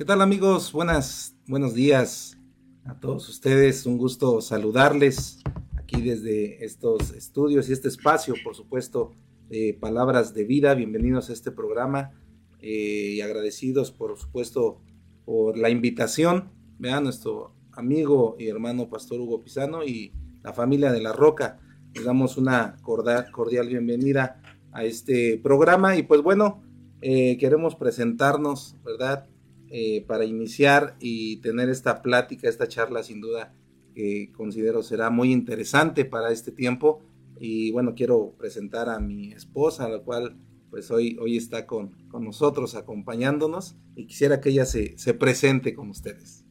¿Qué tal amigos? Buenas, buenos días a todos ustedes. Un gusto saludarles aquí desde estos estudios y este espacio, por supuesto, de Palabras de Vida. Bienvenidos a este programa eh, y agradecidos, por supuesto, por la invitación. Vean nuestro amigo y hermano Pastor Hugo Pisano y la familia de La Roca. Les damos una cordial, bienvenida a este programa y pues bueno, eh, queremos presentarnos, ¿verdad? Eh, para iniciar y tener esta plática, esta charla sin duda que considero será muy interesante para este tiempo. Y bueno, quiero presentar a mi esposa, la cual pues hoy, hoy está con, con nosotros acompañándonos y quisiera que ella se, se presente con ustedes.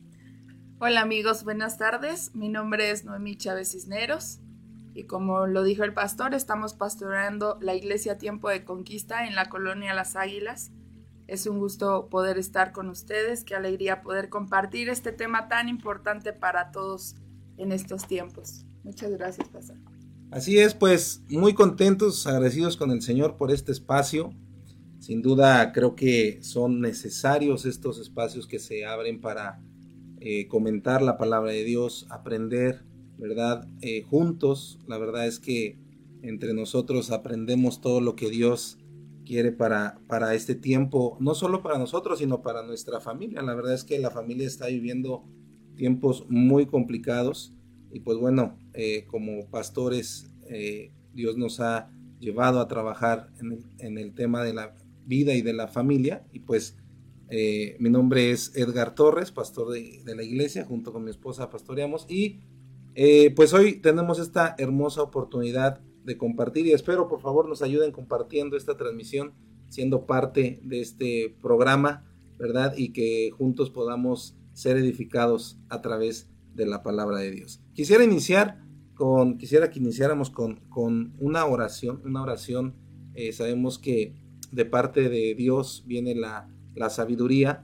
Hola amigos, buenas tardes. Mi nombre es Noemí Chávez Cisneros y como lo dijo el pastor, estamos pastoreando la iglesia Tiempo de Conquista en la colonia Las Águilas es un gusto poder estar con ustedes, qué alegría poder compartir este tema tan importante para todos en estos tiempos. Muchas gracias, Pastor. Así es, pues muy contentos, agradecidos con el Señor por este espacio. Sin duda creo que son necesarios estos espacios que se abren para eh, comentar la palabra de Dios, aprender, ¿verdad? Eh, juntos, la verdad es que entre nosotros aprendemos todo lo que Dios quiere para, para este tiempo, no solo para nosotros, sino para nuestra familia. La verdad es que la familia está viviendo tiempos muy complicados y pues bueno, eh, como pastores, eh, Dios nos ha llevado a trabajar en el, tema de la vida y de la familia. Y pues eh, mi nombre es Edgar Torres, pastor de, de, la iglesia, junto con mi esposa pastoreamos. Y pues hoy tenemos esta hermosa oportunidad de compartir y espero por favor nos ayuden compartiendo esta transmisión, siendo parte de este programa, ¿verdad? Y que juntos podamos ser edificados a través de la palabra de Dios. Quisiera iniciar con, quisiera que iniciáramos con, con una oración, una oración, eh, sabemos que de parte de Dios viene la, la sabiduría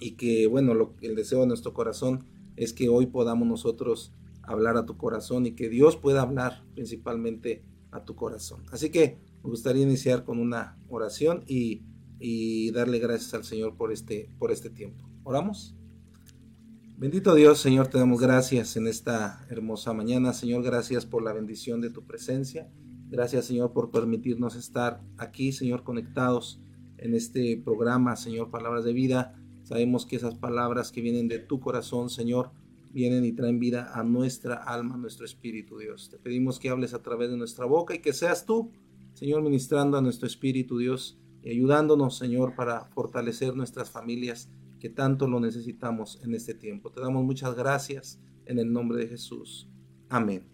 y que, bueno, lo, el deseo de nuestro corazón es que hoy podamos nosotros hablar a tu corazón y que Dios pueda hablar principalmente a tu corazón. Así que me gustaría iniciar con una oración y, darle gracias al Señor por este, por este tiempo. ¿Oramos? Bendito Dios, Señor, te damos gracias en esta hermosa mañana. Señor, gracias por la bendición de tu presencia. Gracias, Señor, por permitirnos estar aquí, Señor, conectados en este programa, Señor, Palabras de Vida. Sabemos que esas palabras que vienen de tu corazón, Señor, vienen y traen vida a nuestra alma, a nuestro espíritu, Dios. Te pedimos que hables a través de nuestra boca y que seas tú, Señor, ministrando a nuestro espíritu, Dios, y ayudándonos, Señor, para fortalecer nuestras familias que tanto lo necesitamos en este tiempo. Te damos muchas gracias en el nombre de Jesús. Amén.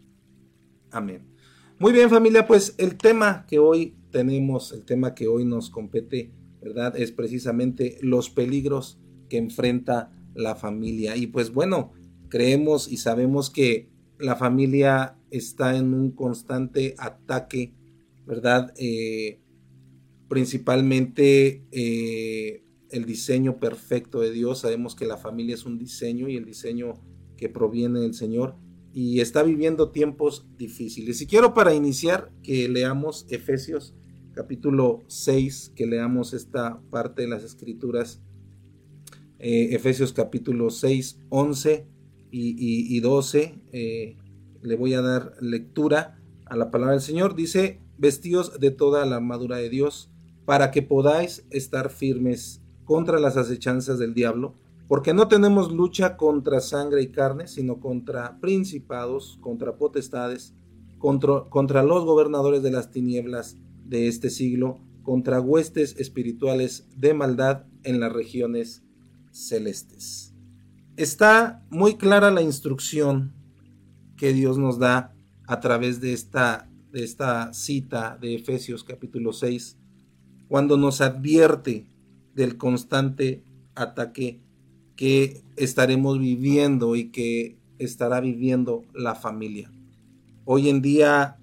Amén. Muy bien familia, pues el tema que hoy tenemos, el tema que hoy nos compete, ¿verdad? Es precisamente los peligros que enfrenta la familia. Y pues bueno, creemos y sabemos que la familia está en un constante ataque, ¿verdad? Eh, principalmente eh, el diseño perfecto de Dios. Sabemos que la familia es un diseño y el diseño que proviene del Señor y está viviendo tiempos difíciles. Y quiero para iniciar que leamos Efesios capítulo 6, que leamos esta parte de las escrituras. Eh, Efesios capítulo 6, 11 y, 12 eh, le voy a dar lectura a la palabra del Señor. Dice, vestidos de toda la armadura de Dios, para que podáis estar firmes contra las acechanzas del diablo, porque no tenemos lucha contra sangre y carne, sino contra principados, contra potestades, contra los gobernadores de las tinieblas de este siglo, contra huestes espirituales de maldad en las regiones celestes está muy clara la instrucción que Dios nos da a través de esta de esta cita de Efesios capítulo 6, cuando nos advierte del constante ataque que estaremos viviendo y que estará viviendo la familia. Hoy en día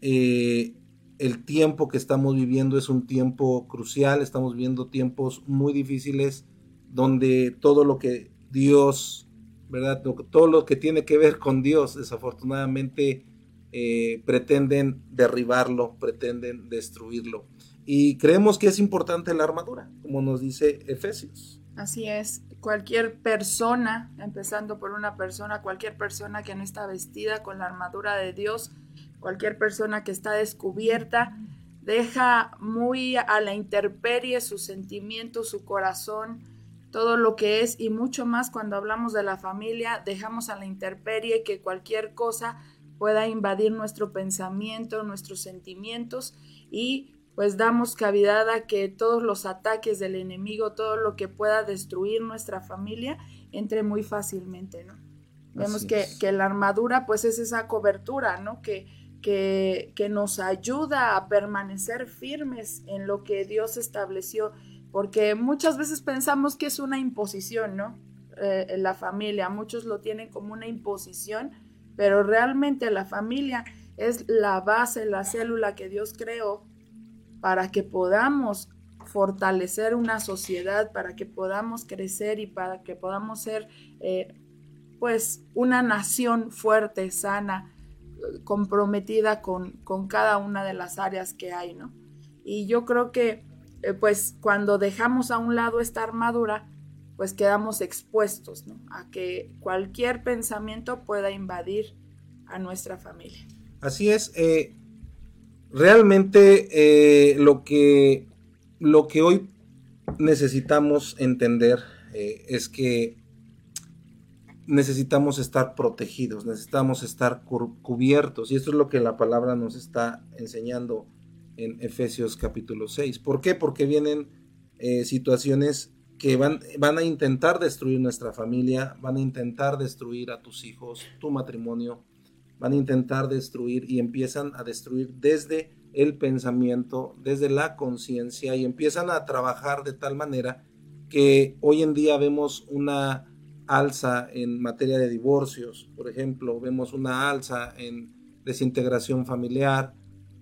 eh, el tiempo que estamos viviendo es un tiempo crucial, estamos viviendo tiempos muy difíciles donde todo lo que Dios, ¿verdad? Todo lo que tiene que ver con Dios, desafortunadamente, eh, pretenden derribarlo, pretenden destruirlo. Y creemos que es importante la armadura, como nos dice Efesios. Así es, cualquier persona, empezando por una persona, cualquier persona que no está vestida con la armadura de Dios, cualquier persona que está descubierta, deja muy a la intemperie sus sentimientos, su corazón, todo lo que es y mucho más cuando hablamos de la familia, dejamos a la intemperie que cualquier cosa pueda invadir nuestro pensamiento, nuestros sentimientos y pues damos cavidad a que todos los ataques del enemigo, todo lo que pueda destruir nuestra familia, entre muy fácilmente, ¿no? Vemos que, que, la armadura pues es esa cobertura, ¿no? Que, que, que nos ayuda a permanecer firmes en lo que Dios estableció, porque muchas veces pensamos que es una imposición, ¿no? Eh, la familia, muchos lo tienen como una imposición, pero realmente la familia es la base, la célula que Dios creó para que podamos fortalecer una sociedad, para que podamos crecer y para que podamos ser eh, pues una nación fuerte, sana, comprometida con, con, cada una de las áreas que hay, ¿no? Y yo creo que, pues, cuando dejamos a un lado esta armadura, pues quedamos expuestos. A que cualquier pensamiento pueda invadir a nuestra familia. Así es. Eh, realmente eh, lo, que, lo que hoy necesitamos entender es que necesitamos estar protegidos, necesitamos estar cubiertos. Y esto es lo que la palabra nos está enseñando en Efesios capítulo 6. ¿Por qué? Porque vienen eh, situaciones que van, van a intentar destruir nuestra familia, van a intentar destruir a tus hijos, tu matrimonio, van a intentar destruir y empiezan a destruir desde el pensamiento, desde la conciencia y empiezan a trabajar de tal manera que hoy en día vemos una alza en materia de divorcios, por ejemplo, vemos una alza en desintegración familiar,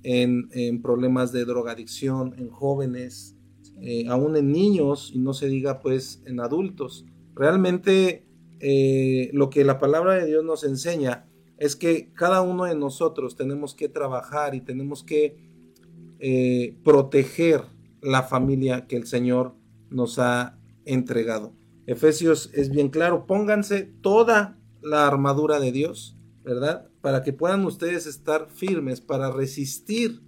en, problemas de drogadicción, en jóvenes, eh, aún en niños y no se diga pues en adultos. Realmente eh, lo que la palabra de Dios nos enseña es que cada uno de nosotros tenemos que trabajar y tenemos que eh, proteger la familia que el Señor nos ha entregado. Efesios es bien claro, pónganse toda la armadura de Dios, ¿verdad? Para que puedan ustedes estar firmes para resistir,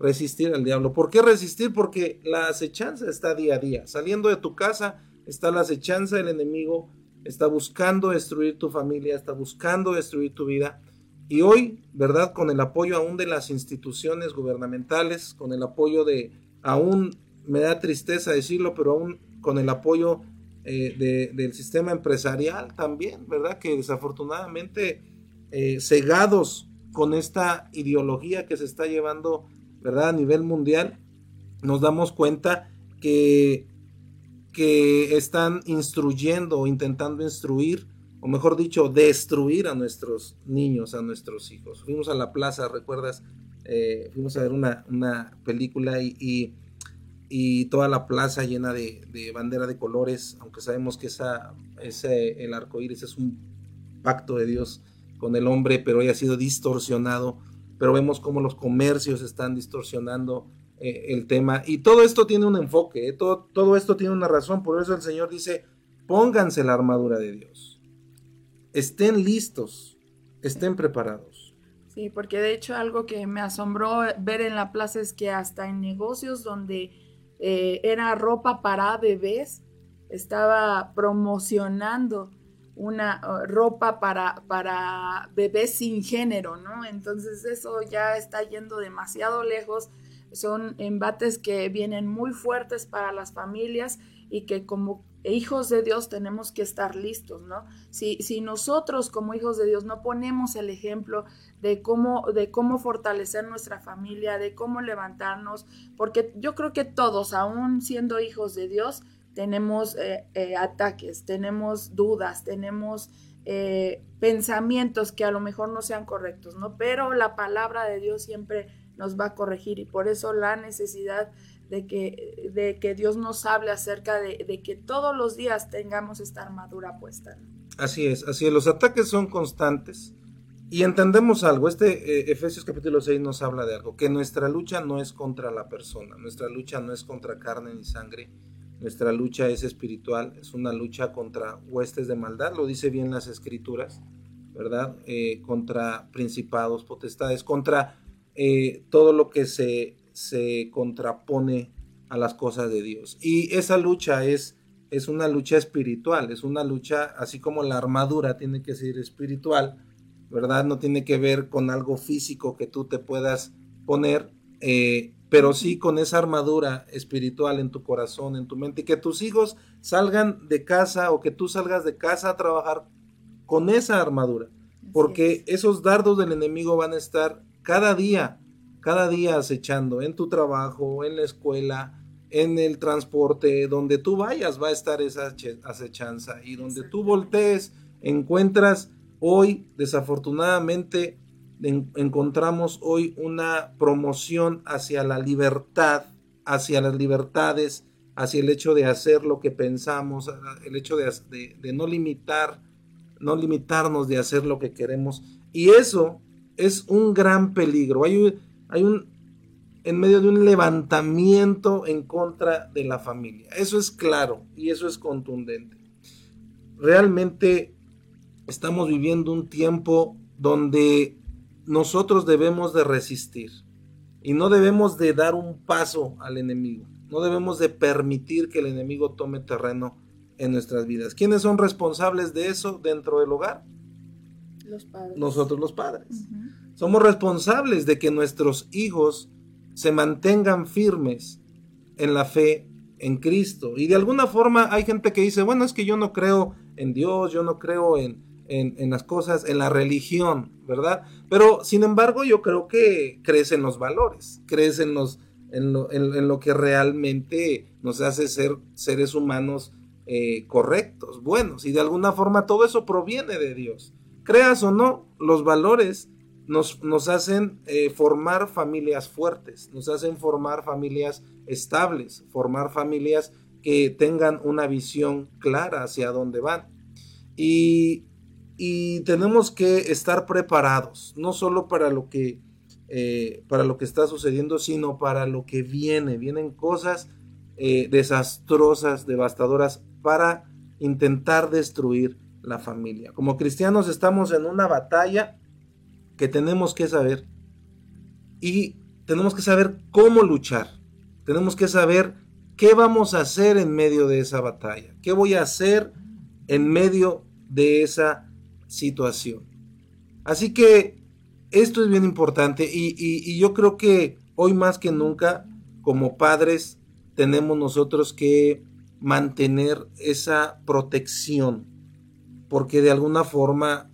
resistir al diablo. ¿Por qué resistir? Porque la acechanza está día a día. Saliendo de tu casa está la acechanza del enemigo, está buscando destruir tu familia, está buscando destruir tu vida. Y hoy, ¿verdad? Con el apoyo aún de las instituciones gubernamentales, con el apoyo de, aún me da tristeza decirlo, pero aún con el apoyo eh, del sistema empresarial también, ¿verdad? Que desafortunadamente eh, cegados con esta ideología que se está llevando, ¿verdad? A nivel mundial, nos damos cuenta que, que están instruyendo o intentando instruir, o mejor dicho, destruir a nuestros niños, a nuestros hijos. Fuimos a la plaza, ¿recuerdas? Eh, fuimos a ver una, una película y y toda la plaza llena de, bandera de colores, aunque sabemos que esa, ese, el arco iris es un pacto de Dios con el hombre, pero hoy ha sido distorsionado. Pero vemos cómo los comercios están distorsionando eh, el tema. Y todo esto tiene un enfoque, eh, todo, esto tiene una razón. Por eso el Señor dice: pónganse la armadura de Dios. Estén listos, estén preparados. Sí, porque de hecho algo que me asombró ver en la plaza es que hasta en negocios donde eh, era ropa para bebés, estaba promocionando una uh, ropa para, para bebés sin género, ¿no? Entonces eso ya está yendo demasiado lejos, son embates que vienen muy fuertes para las familias y que como hijos de Dios tenemos que estar listos, ¿no? Si, si nosotros como hijos de Dios no ponemos el ejemplo de cómo, de cómo fortalecer nuestra familia, de cómo levantarnos, porque yo creo que todos, aún siendo hijos de Dios, tenemos eh, eh, ataques, tenemos dudas, tenemos eh, pensamientos que a lo mejor no sean correctos, ¿no? Pero la palabra de Dios siempre nos va a corregir y por eso la necesidad de que, de que Dios nos hable acerca de, que todos los días tengamos esta armadura puesta. Así es, así es, los ataques son constantes y entendemos algo, este Efesios capítulo 6 nos habla de algo, que nuestra lucha no es contra la persona, nuestra lucha no es contra carne ni sangre, nuestra lucha es espiritual, es una lucha contra huestes de maldad, lo dice bien las escrituras, ¿verdad? Eh, contra principados, potestades, contra eh, todo lo que se, se contrapone a las cosas de Dios. Y esa lucha es, es una lucha espiritual, es una lucha, así como la armadura tiene que ser espiritual, ¿verdad? No tiene que ver con algo físico que tú te puedas poner, eh, pero sí con esa armadura espiritual en tu corazón, en tu mente, y que tus hijos salgan de casa o que tú salgas de casa a trabajar con esa armadura, porque esos dardos del enemigo van a estar cada día, cada día acechando en tu trabajo, en la escuela, en el transporte, donde tú vayas va a estar esa acechanza y donde tú voltees encuentras hoy desafortunadamente encontramos hoy una promoción hacia la libertad, hacia las libertades, hacia el hecho de hacer lo que pensamos, el hecho de, no limitar, no limitarnos de hacer lo que queremos. Y eso es un gran peligro. Hay, un, en medio de un levantamiento en contra de la familia. Eso es claro y eso es contundente. Realmente estamos viviendo un tiempo donde nosotros debemos de resistir y no debemos de dar un paso al enemigo. No debemos de permitir que el enemigo tome terreno en nuestras vidas. ¿Quiénes son responsables de eso dentro del hogar? Los padres. Nosotros los padres. Somos responsables de que nuestros hijos se mantengan firmes en la fe en Cristo. Y de alguna forma hay gente que dice, bueno, es que yo no creo en Dios, yo no creo en, en, las cosas, en la religión, ¿verdad? Pero sin embargo yo creo que crees en los valores, crees en, los, en, lo, que realmente nos hace ser seres humanos eh, correctos, buenos, y de alguna forma todo eso proviene de Dios. Creas o no, los valores nos, nos hacen eh, formar familias fuertes, nos hacen formar familias estables, formar familias que tengan una visión clara hacia dónde van. Y y tenemos que estar preparados, no solo para lo que, eh, para lo que está sucediendo, sino para lo que viene. Vienen cosas eh, desastrosas, devastadoras, para intentar destruir la familia. Como cristianos estamos en una batalla que tenemos que saber y tenemos que saber cómo luchar. Tenemos que saber qué vamos a hacer en medio de esa batalla, qué voy a hacer en medio de esa situación. Así que esto es bien importante y, yo creo que hoy más que nunca como padres tenemos nosotros que mantener esa protección porque de alguna forma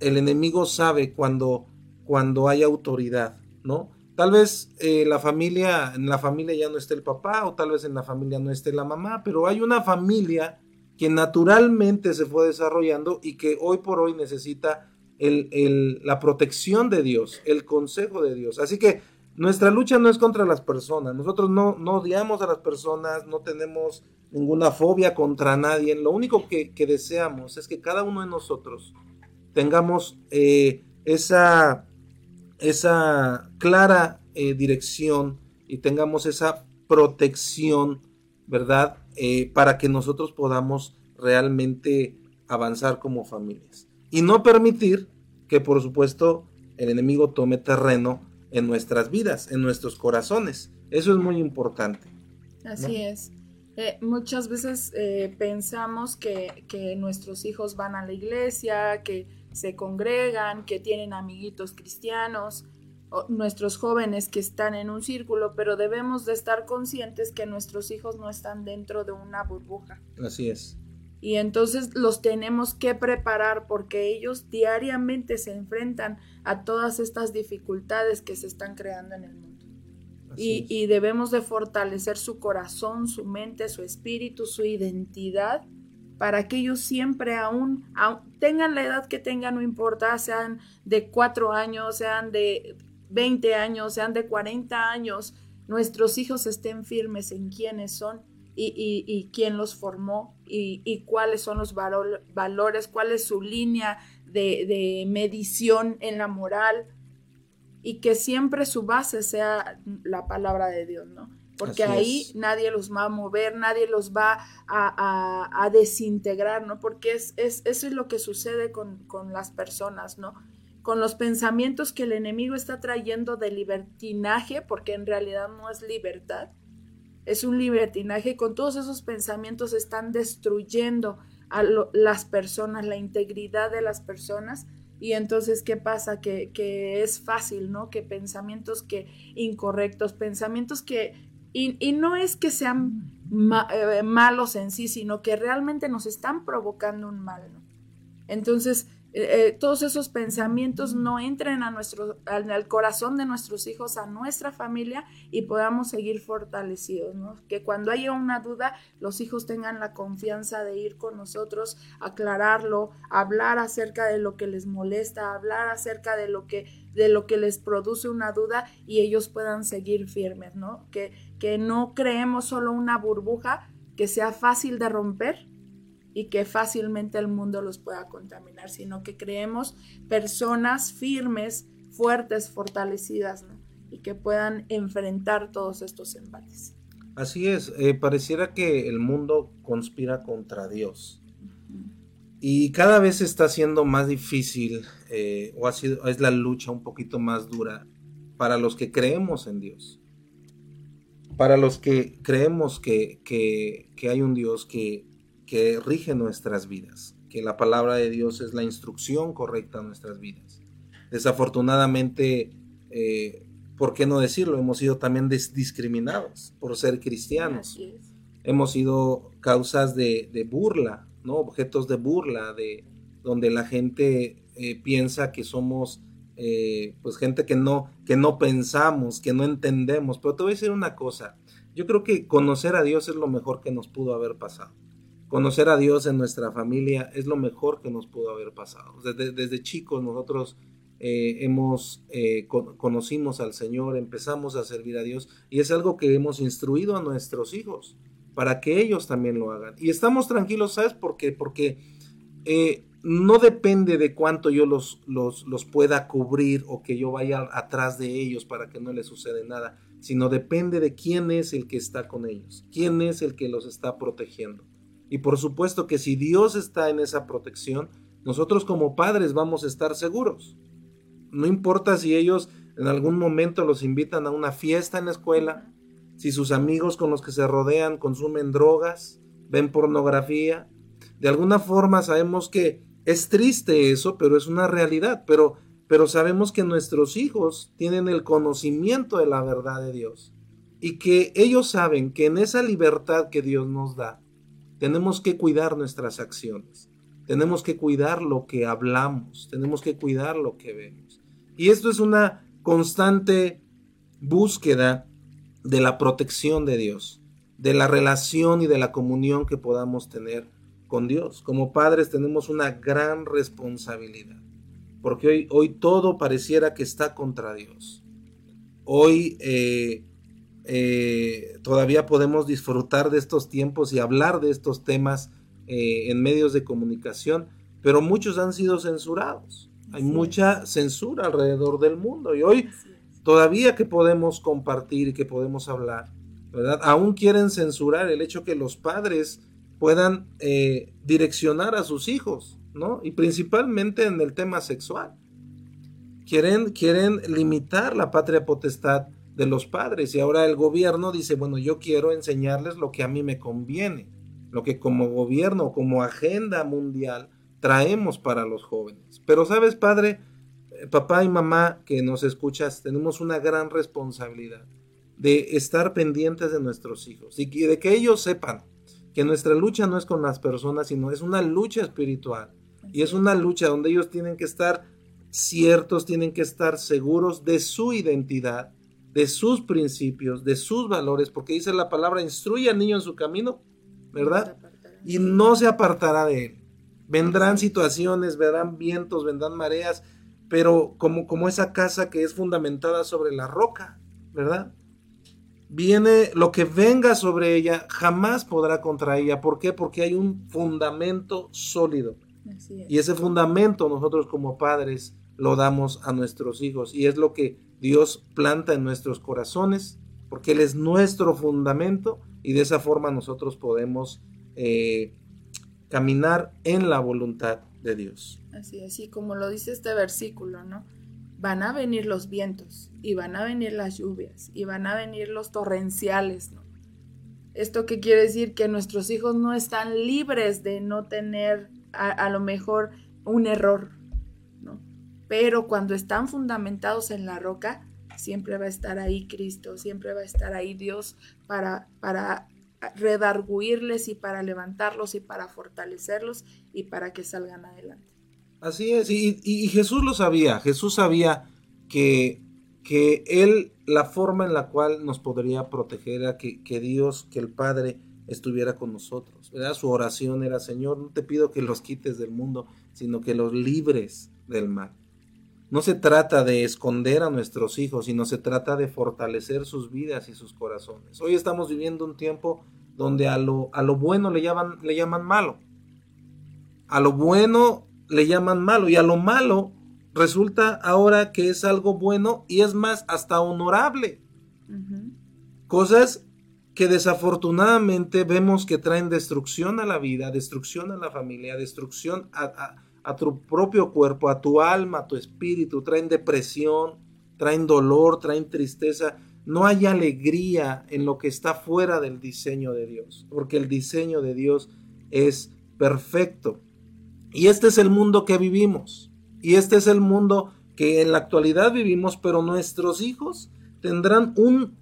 el enemigo sabe cuando, cuando hay autoridad, ¿no? Tal vez eh, la familia, en la familia ya no esté el papá o tal vez en la familia no esté la mamá, pero hay una familia que naturalmente se fue desarrollando y que hoy por hoy necesita la protección de Dios, el consejo de Dios. Así que nuestra lucha no es contra las personas, nosotros no, odiamos a las personas, no tenemos ninguna fobia contra nadie, lo único que, deseamos es que cada uno de nosotros tengamos eh, esa, esa clara eh, dirección y tengamos esa protección, ¿verdad? Eh, para que nosotros podamos realmente avanzar como familias. Y no permitir que, por supuesto, el enemigo tome terreno en nuestras vidas, en nuestros corazones. Eso es muy importante. Así es. Eh, muchas veces eh, pensamos que, que, nuestros hijos van a la iglesia, que se congregan, que tienen amiguitos cristianos, nuestros jóvenes que están en un círculo, pero debemos de estar conscientes que nuestros hijos no están dentro de una burbuja. Así es. Y entonces los tenemos que preparar porque ellos diariamente se enfrentan a todas estas dificultades que se están creando en el mundo. Y, y, debemos de fortalecer su corazón, su mente, su espíritu, su identidad, para que ellos siempre aún, tengan la edad que tengan, no importa, sean de cuatro años, sean de 20 años, sean de 40 años, nuestros hijos estén firmes en quiénes son y, quién los formó y, cuáles son los valores, cuál es su línea de, medición en la moral y que siempre su base sea la palabra de Dios, ¿no? Porque ahí nadie los va a mover, nadie los va a, desintegrar, ¿no? Porque es, es, eso es lo que sucede con, con las personas, ¿no? Con los pensamientos que el enemigo está trayendo de libertinaje, porque en realidad no es libertad, es un libertinaje, con todos esos pensamientos están destruyendo a las personas, la integridad de las personas. Y entonces, ¿qué pasa? Que, que es fácil, ¿no? Que pensamientos que incorrectos, pensamientos que... Y, no es que sean eh, malos en sí, sino que realmente nos están provocando un mal, ¿no? Entonces, eh, eh, todos esos pensamientos no entren a nuestro, al, corazón de nuestros hijos, a nuestra familia y podamos seguir fortalecidos, ¿no? Que cuando haya una duda, los hijos tengan la confianza de ir con nosotros, aclararlo, hablar acerca de lo que les molesta, hablar acerca de lo que, de lo que les produce una duda y ellos puedan seguir firmes, ¿no? Que, que no creemos solo una burbuja que sea fácil de romper, y que fácilmente el mundo los pueda contaminar, sino que creemos personas firmes, fuertes, fortalecidas y que puedan enfrentar todos estos embates. Así es, eh, pareciera que el mundo conspira contra Dios. Y cada vez está siendo más difícil, eh, o ha sido, es la lucha un poquito más dura para los que creemos en Dios. Para los que creemos que, que hay un Dios que que rige nuestras vidas, que la palabra de Dios es la instrucción correcta a nuestras vidas. Desafortunadamente, eh, ¿por qué no decirlo? Hemos sido también discriminados por ser cristianos. Hemos sido causas de, burla, ¿no? Objetos de burla, de donde la gente eh, piensa que somos eh, pues gente que no, que no pensamos, que no entendemos. Pero te voy a decir una cosa, yo creo que conocer a Dios es lo mejor que nos pudo haber pasado conocer a Dios en nuestra familia es lo mejor que nos pudo haber pasado. Desde, chicos nosotros eh, hemos eh, conocimos al Señor, empezamos a servir a Dios y es algo que hemos instruido a nuestros hijos para que ellos también lo hagan. Y estamos tranquilos, ¿sabes por qué? Porque eh, no depende de cuánto yo los, los, los pueda cubrir o que yo vaya atrás de ellos para que no les suceda nada, sino depende de quién es el que está con ellos, quién es el que los está protegiendo. Y por supuesto que si Dios está en esa protección, nosotros como padres vamos a estar seguros. No importa si ellos en algún momento los invitan a una fiesta en la escuela, si sus amigos con los que se rodean consumen drogas, ven pornografía. De alguna forma sabemos que es triste eso, pero es una realidad. Pero, pero sabemos que nuestros hijos tienen el conocimiento de la verdad de Dios y que ellos saben que en esa libertad que Dios nos da, tenemos que cuidar nuestras acciones, tenemos que cuidar lo que hablamos, tenemos que cuidar lo que vemos. Y esto es una constante búsqueda de la protección de Dios, de la relación y de la comunión que podamos tener con Dios. Como padres tenemos una gran responsabilidad, porque hoy, hoy todo pareciera que está contra Dios. Hoy eh, eh, todavía podemos disfrutar de estos tiempos y hablar de estos temas eh, en medios de comunicación, pero muchos han sido censurados. Hay mucha censura alrededor del mundo y hoy todavía que podemos compartir y que podemos hablar, ¿verdad? Aún quieren censurar el hecho que los padres puedan eh, direccionar a sus hijos, ¿no? Y principalmente en el tema sexual. Quieren, quieren limitar la patria potestad de los padres y ahora el gobierno dice, bueno, yo quiero enseñarles lo que a mí me conviene, lo que como gobierno, como agenda mundial traemos para los jóvenes. Pero sabes, padre, papá y mamá que nos escuchas, tenemos una gran responsabilidad de estar pendientes de nuestros hijos y de que ellos sepan que nuestra lucha no es con las personas, sino es una lucha espiritual. Y es una lucha donde ellos tienen que estar ciertos, tienen que estar seguros de su identidad, de sus principios, de sus valores, porque dice la palabra, instruye al niño en su camino, ¿verdad? Y no se apartará de él. Vendrán situaciones, vendrán vientos, vendrán mareas, pero como, como esa casa que es fundamentada sobre la roca, ¿verdad? Viene lo que venga sobre ella, jamás podrá contra ella. ¿Por qué? Porque hay un fundamento sólido. Y ese fundamento nosotros como padres lo damos a nuestros hijos. Y es lo que Dios planta en nuestros corazones, porque Él es nuestro fundamento y de esa forma nosotros podemos eh, caminar en la voluntad de Dios. Así, así como lo dice este versículo, ¿no? Van a venir los vientos y van a venir las lluvias y van a venir los torrenciales, ¿no? ¿Esto qué quiere decir? Que nuestros hijos no están libres de no tener a, a lo mejor un error, pero cuando están fundamentados en la roca, siempre va a estar ahí Cristo, siempre va a estar ahí Dios para, para y para levantarlos y para fortalecerlos y para que salgan adelante. Así es, y, Jesús lo sabía, Jesús sabía que, que Él, la forma en la cual nos podría proteger era que, que Dios, que el Padre estuviera con nosotros. Su oración era, Señor, no te pido que los quites del mundo, sino que los libres del mal. No se trata de esconder a nuestros hijos, sino se trata de fortalecer sus vidas y sus corazones. Hoy estamos viviendo un tiempo donde a lo, a lo bueno le llaman, le llaman malo. A lo bueno le llaman malo y a lo malo resulta ahora que es algo bueno y es más hasta honorable. Cosas que desafortunadamente vemos que traen destrucción a la vida, destrucción a la familia, destrucción a a tu propio cuerpo, a tu alma, a tu espíritu, traen depresión, traen dolor, traen tristeza. No hay alegría en lo que está fuera del diseño de Dios, porque el diseño de Dios es perfecto. Y este es el mundo que vivimos. Y este es el mundo que en la actualidad vivimos, pero nuestros hijos tendrán un,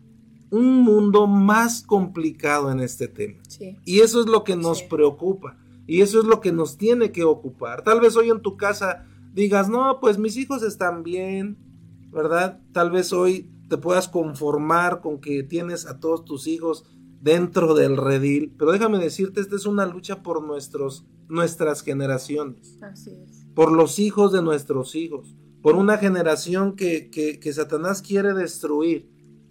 un mundo más complicado en este tema. Y eso es lo que nos preocupa. Y eso es lo que nos tiene que ocupar. Tal vez hoy en tu casa digas, no, pues mis hijos están bien, ¿verdad? Tal vez hoy te puedas conformar con que tienes a todos tus hijos dentro del redil. Pero déjame decirte, esta es una lucha por nuestros, nuestras generaciones. Así es. Por los hijos de nuestros hijos. Por una generación que, que, que Satanás quiere destruir.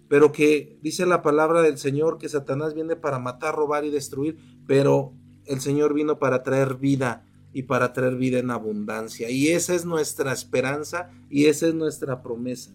Pero que dice la palabra del Señor que Satanás viene para matar, robar y destruir. Pero el Señor vino para traer vida y para traer vida en abundancia. Y esa es nuestra esperanza y esa es nuestra promesa.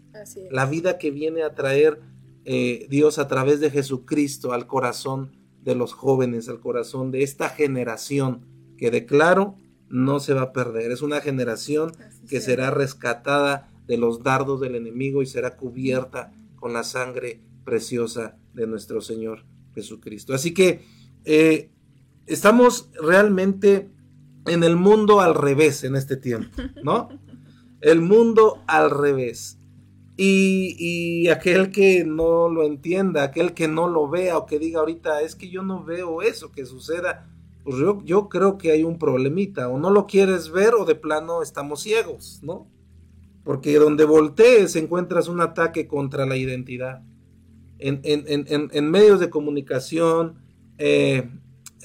La vida que viene a traer eh, Dios a través de Jesucristo al corazón de los jóvenes, al corazón de esta generación que declaro no se va a perder. Es una generación que será rescatada de los dardos del enemigo y será cubierta con la sangre preciosa de nuestro Señor Jesucristo. Así que eh, estamos realmente en el mundo al revés en este tiempo, ¿no? El mundo al revés. Y, aquel que no lo entienda, aquel que no lo vea o que diga ahorita, es que yo no veo eso que suceda, pues yo, yo creo que hay un problemita, o no lo quieres ver o de plano estamos ciegos, ¿no? Porque donde voltees encuentras un ataque contra la identidad. En, en medios de comunicación, eh,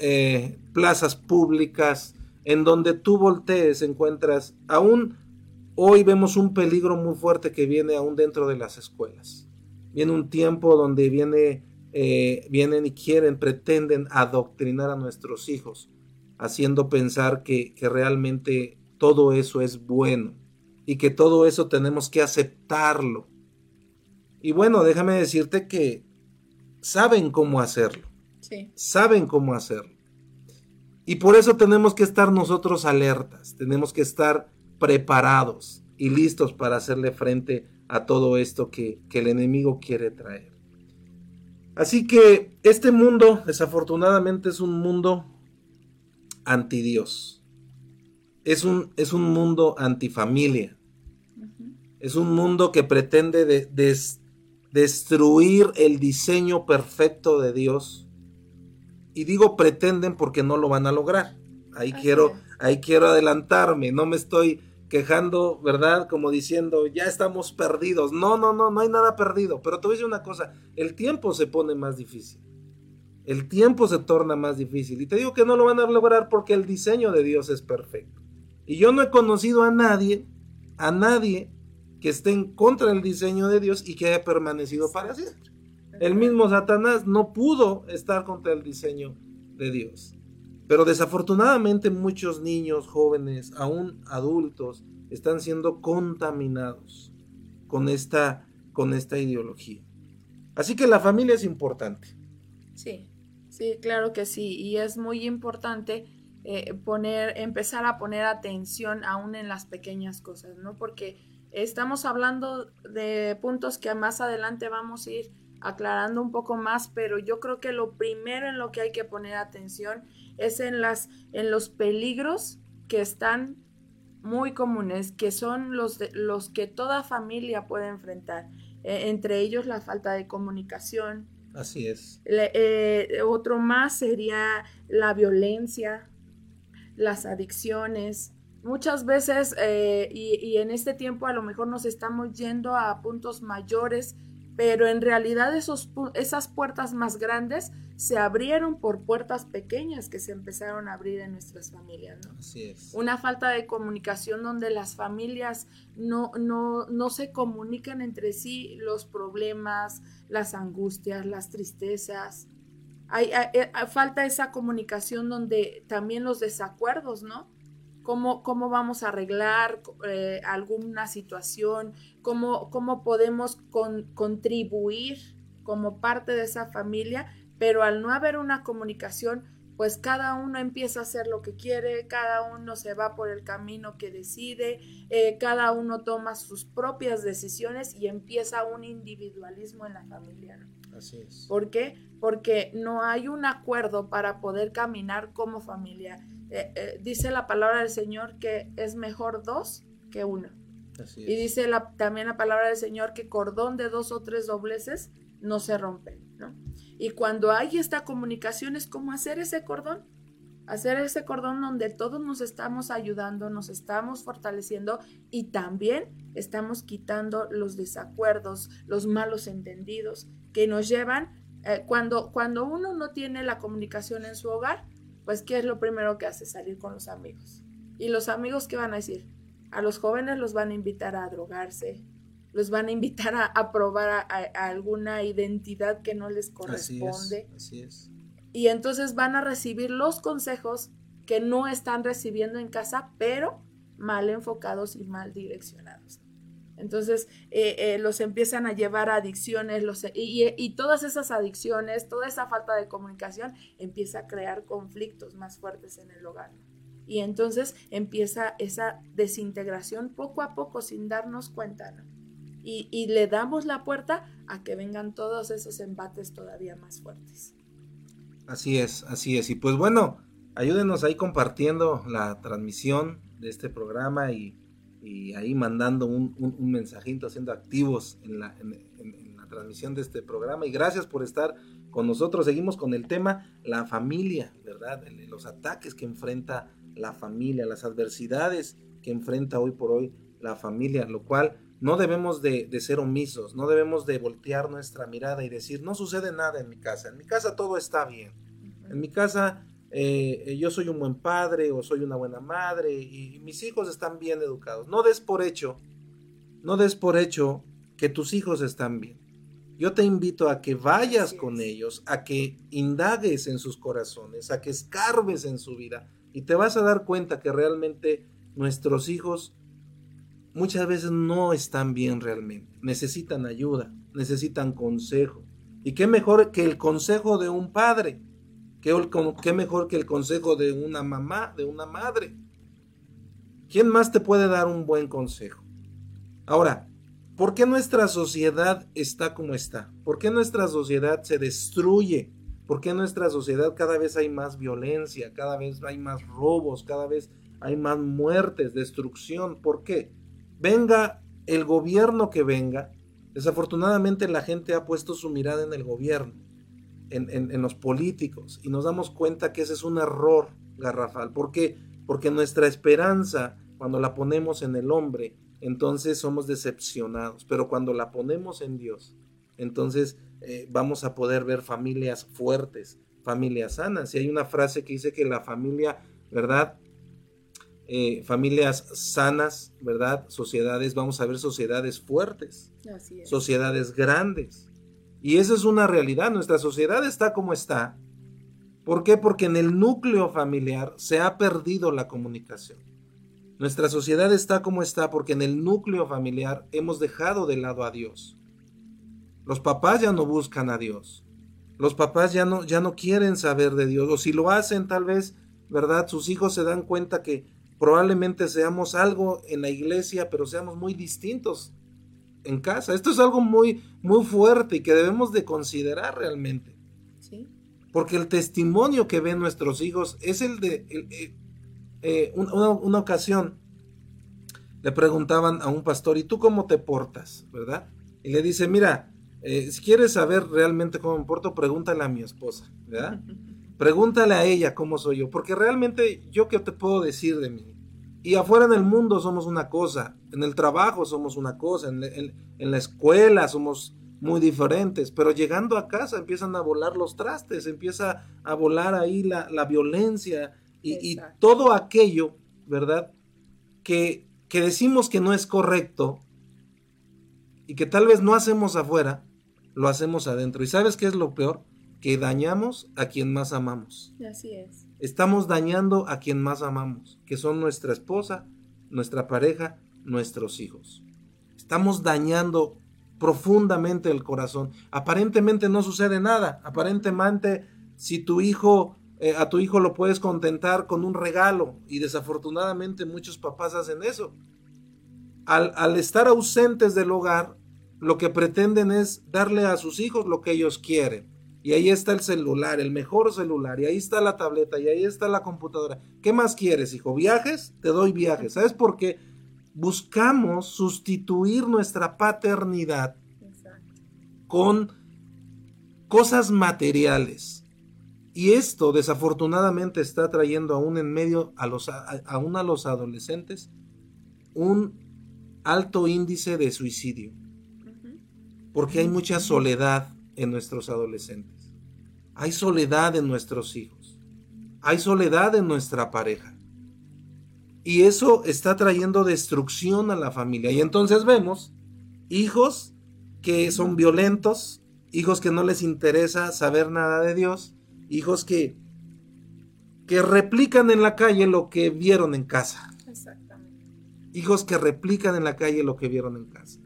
eh, plazas públicas, en donde tú voltees encuentras, aún hoy vemos un peligro muy fuerte que viene aún dentro de las escuelas. Viene un tiempo donde viene, eh, vienen y quieren, pretenden adoctrinar a nuestros hijos, haciendo pensar que, que realmente todo eso es bueno y que todo eso tenemos que aceptarlo. Y bueno, déjame decirte que saben cómo hacerlo. Saben cómo hacerlo. Y por eso tenemos que estar nosotros alertas, tenemos que estar preparados y listos para hacerle frente a todo esto que, el enemigo quiere traer. Así que este mundo, desafortunadamente, es un mundo anti Dios. Es un, es un mundo antifamilia. Es un mundo que pretende destruir el diseño perfecto de Dios. Y digo pretenden porque no lo van a lograr. Ahí quiero, ahí quiero adelantarme. No me estoy quejando, ¿verdad? Como diciendo, ya estamos perdidos. No, no, no, no hay nada perdido. Pero te voy a decir una cosa, el tiempo se pone más difícil. El tiempo se torna más difícil. Y te digo que no lo van a lograr porque el diseño de Dios es perfecto. Y yo no he conocido a nadie, a nadie que esté en contra del diseño de Dios y que haya permanecido para siempre. El mismo Satanás no pudo estar contra el diseño de Dios. Pero desafortunadamente muchos niños, jóvenes, aún adultos, están siendo contaminados con esta, con esta ideología. Así que la familia es importante. Sí, sí, claro que sí. Y es muy importante eh, poner, empezar a poner atención aún en las pequeñas cosas, ¿no? Porque estamos hablando de puntos que más adelante vamos a ir aclarando un poco más, pero yo creo que lo primero en lo que hay que poner atención es en las en los peligros que están muy comunes, que son los de, los que toda familia puede enfrentar. Eh, entre ellos la falta de comunicación. Así es. Eh, otro más sería la violencia, las adicciones, muchas veces, eh, y, en este tiempo a lo mejor nos estamos yendo a puntos mayores, pero en realidad esos, esas puertas más grandes se abrieron por puertas pequeñas que se empezaron a abrir en nuestras familias. ¿no? Así es. Una falta de comunicación donde las familias no, no, no se comunican entre sí los problemas, las angustias, las tristezas. Hay, hay, eh, falta esa comunicación donde también los desacuerdos, ¿no? Cómo, cómo vamos a arreglar eh, alguna situación, cómo, cómo podemos contribuir como parte de esa familia, pero al no haber una comunicación, pues cada uno empieza a hacer lo que quiere, cada uno se va por el camino que decide, eh, cada uno toma sus propias decisiones y empieza un individualismo en la familia. Así es. ¿Por qué? Porque no hay un acuerdo para poder caminar como familia. Eh, eh, dice la palabra del Señor que es mejor dos que uno. Y dice la, también la palabra del Señor que cordón de dos o tres dobleces no se rompe, ¿no? Y cuando hay esta comunicación es como hacer ese cordón, hacer ese cordón donde todos nos estamos ayudando, nos estamos fortaleciendo y también estamos quitando los desacuerdos, los malos entendidos que nos llevan, eh, cuando, cuando uno no tiene la comunicación en su hogar, pues ¿qué es lo primero que hace? Salir con los amigos. ¿Y los amigos qué van a decir? A los jóvenes los van a invitar a drogarse, los van a invitar a, probar a, alguna identidad que no les corresponde. Así es, Y entonces van a recibir los consejos que no están recibiendo en casa, pero mal enfocados y mal direccionados. Entonces eh, eh, los empiezan a llevar adicciones los, y, todas esas adicciones, toda esa falta de comunicación empieza a crear conflictos más fuertes en el hogar. Y entonces empieza esa desintegración poco a poco sin darnos cuenta. Y, y le damos la puerta a que vengan todos esos embates todavía más fuertes. Así es, así es. Y pues bueno, ayúdenos ahí compartiendo la transmisión de este programa y y ahí mandando un, un, mensajito, siendo activos en la, en, la transmisión de este programa. Y gracias por estar con nosotros. Seguimos con el tema la familia, ¿verdad? Los ataques que enfrenta la familia, las adversidades que enfrenta hoy por hoy la familia, lo cual no debemos de, de, ser omisos, no debemos de voltear nuestra mirada y decir, no sucede nada en mi casa, en mi casa todo está bien, en mi casa eh, yo soy un buen padre o soy una buena madre y mis hijos están bien educados. No des por hecho, no des por hecho que tus hijos están bien. Yo te invito a que vayas con ellos, a que indagues en sus corazones, a que escarbes en su vida y te vas a dar cuenta que realmente nuestros hijos muchas veces no están bien realmente. Necesitan ayuda, necesitan consejo. ¿Y qué mejor que el consejo de un padre? ¿Qué, mejor que el consejo de una mamá, de una madre? ¿Quién más te puede dar un buen consejo? Ahora, ¿por qué nuestra sociedad está como está? ¿Por qué nuestra sociedad se destruye? ¿Por qué en nuestra sociedad cada vez hay más violencia, cada vez hay más robos, cada vez hay más muertes, destrucción? ¿Por qué? Venga el gobierno que venga, desafortunadamente la gente ha puesto su mirada en el gobierno, en, los políticos, y nos damos cuenta que ese es un error garrafal. ¿Por qué? Porque nuestra esperanza, cuando la ponemos en el hombre, entonces somos decepcionados, pero cuando la ponemos en Dios, entonces eh, vamos a poder ver familias fuertes, familias sanas. Y hay una frase que dice que la familia, ¿verdad? Eh, familias sanas, ¿verdad? Sociedades, vamos a ver sociedades fuertes, sociedades grandes. Y esa es una realidad, nuestra sociedad está como está. ¿Por qué? Porque en el núcleo familiar se ha perdido la comunicación. Nuestra sociedad está como está porque en el núcleo familiar hemos dejado de lado a Dios. Los papás ya no buscan a Dios. Los papás ya no, ya no quieren saber de Dios. O si lo hacen, tal vez, ¿verdad? Sus hijos se dan cuenta que probablemente seamos algo en la iglesia, pero seamos muy distintos en casa. Esto es algo muy, muy fuerte y que debemos de considerar realmente. ¿Sí? Porque el testimonio que ven nuestros hijos es el de... Eh, una, ocasión le preguntaban a un pastor, ¿y tú cómo te portas? ¿Verdad? Y le dice, mira, eh, si quieres saber realmente cómo me porto, pregúntale a mi esposa, ¿verdad? Pregúntale a ella cómo soy yo, porque realmente yo qué te puedo decir de mí. Y afuera en el mundo somos una cosa, en el trabajo somos una cosa, en, la escuela somos muy diferentes, pero llegando a casa empiezan a volar los trastes, empieza a volar ahí la, la violencia, y, todo aquello, ¿verdad? Que, que decimos que no es correcto y que tal vez no hacemos afuera, lo hacemos adentro. ¿Y sabes qué es lo peor? Que dañamos a quien más amamos. Así es. Estamos dañando a quien más amamos, que son nuestra esposa, nuestra pareja, nuestros hijos. Estamos dañando profundamente el corazón. Aparentemente no sucede nada. Aparentemente, si tu hijo eh, a tu hijo lo puedes contentar con un regalo y desafortunadamente muchos papás hacen eso. Al, al, estar ausentes del hogar, lo que pretenden es darle a sus hijos lo que ellos quieren. Y ahí está el celular, el mejor celular, y ahí está la tableta, y ahí está la computadora. ¿Qué más quieres, hijo? ¿Viajes? Te doy viajes. ¿Sabes por qué? Buscamos sustituir nuestra paternidad con cosas materiales y esto desafortunadamente está trayendo aún en medio a los, aún a los adolescentes un alto índice de suicidio. Porque hay mucha soledad en nuestros adolescentes. Hay soledad en nuestros hijos. Hay soledad en nuestra pareja. Y eso está trayendo destrucción a la familia. Y entonces vemos hijos que son violentos, hijos que no les interesa saber nada de Dios, hijos que, que replican en la calle lo que vieron en casa. Exactamente. Hijos que replican en la calle lo que vieron en casa.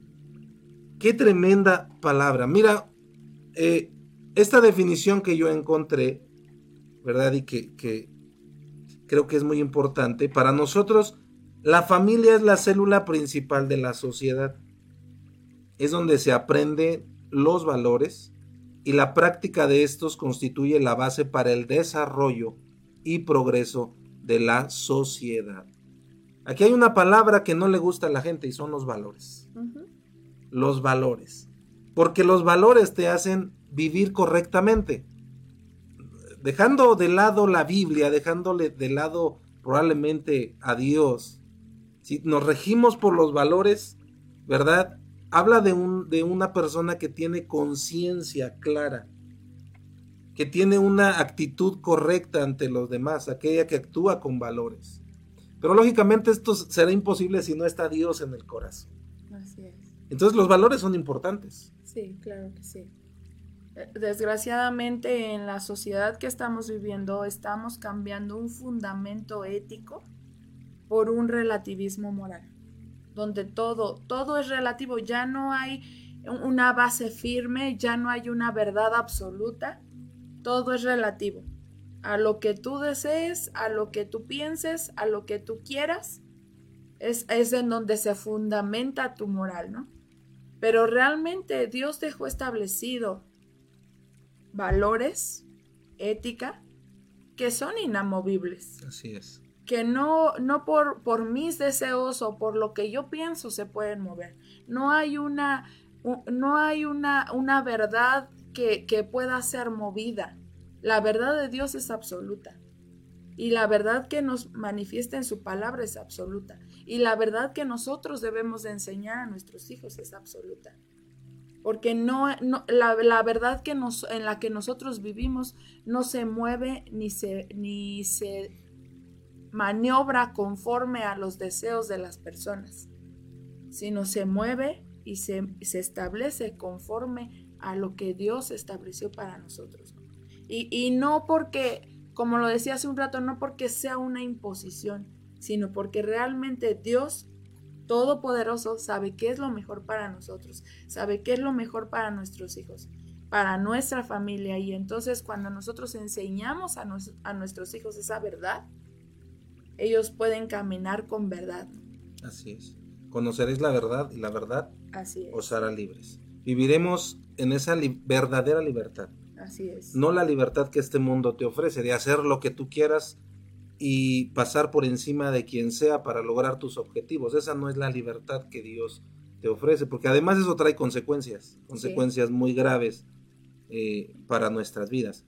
Qué tremenda palabra. Mira, eh, esta definición que yo encontré, ¿verdad? Y que, que creo que es muy importante. Para nosotros, la familia es la célula principal de la sociedad. Es donde se aprende los valores, y la práctica de estos constituye la base para el desarrollo y progreso de la sociedad. Aquí hay una palabra que no le gusta a la gente y son los valores. Los valores. Porque los valores te hacen vivir correctamente. Dejando de lado la Biblia, dejándole de lado probablemente a Dios. Si nos regimos por los valores, ¿verdad? habla de, un, de una persona que tiene conciencia clara, que tiene una actitud correcta ante los demás, aquella que actúa con valores. Pero lógicamente esto será imposible si no está Dios en el corazón. Así es. Entonces los valores son importantes. Sí, claro que sí. Eh, desgraciadamente en la sociedad que estamos viviendo estamos cambiando un fundamento ético por un relativismo moral donde todo, todo es relativo, ya no hay una base firme, ya no hay una verdad absoluta, todo es relativo. A lo que tú desees, a lo que tú pienses, a lo que tú quieras, es, es en donde se fundamenta tu moral, ¿no? Pero realmente Dios dejó establecido valores, ética, que son inamovibles. Así es. que no, no por, por mis deseos o por lo que yo pienso se pueden mover. No hay una, no hay una, una verdad que, que pueda ser movida. La verdad de Dios es absoluta. Y la verdad que nos manifiesta en su palabra es absoluta. Y la verdad que nosotros debemos de enseñar a nuestros hijos es absoluta. Porque no, la, verdad que en la que nosotros vivimos no se mueve ni se, ni se maniobra conforme a los deseos de las personas, sino se mueve y se, se establece conforme a lo que Dios estableció para nosotros. Y, y no porque, como lo decía hace un rato, no porque sea una imposición, sino porque realmente Dios Todopoderoso sabe qué es lo mejor para nosotros, sabe qué es lo mejor para nuestros hijos, para nuestra familia. Y entonces cuando nosotros enseñamos a, a nuestros hijos esa verdad, ellos pueden caminar con verdad. Así es. Conoceréis la verdad y la verdad Así os hará libres. Viviremos en esa verdadera libertad. Así es. No la libertad que este mundo te ofrece de hacer lo que tú quieras y pasar por encima de quien sea para lograr tus objetivos. Esa no es la libertad que Dios te ofrece, porque además eso trae consecuencias, consecuencias muy graves eh, para nuestras vidas.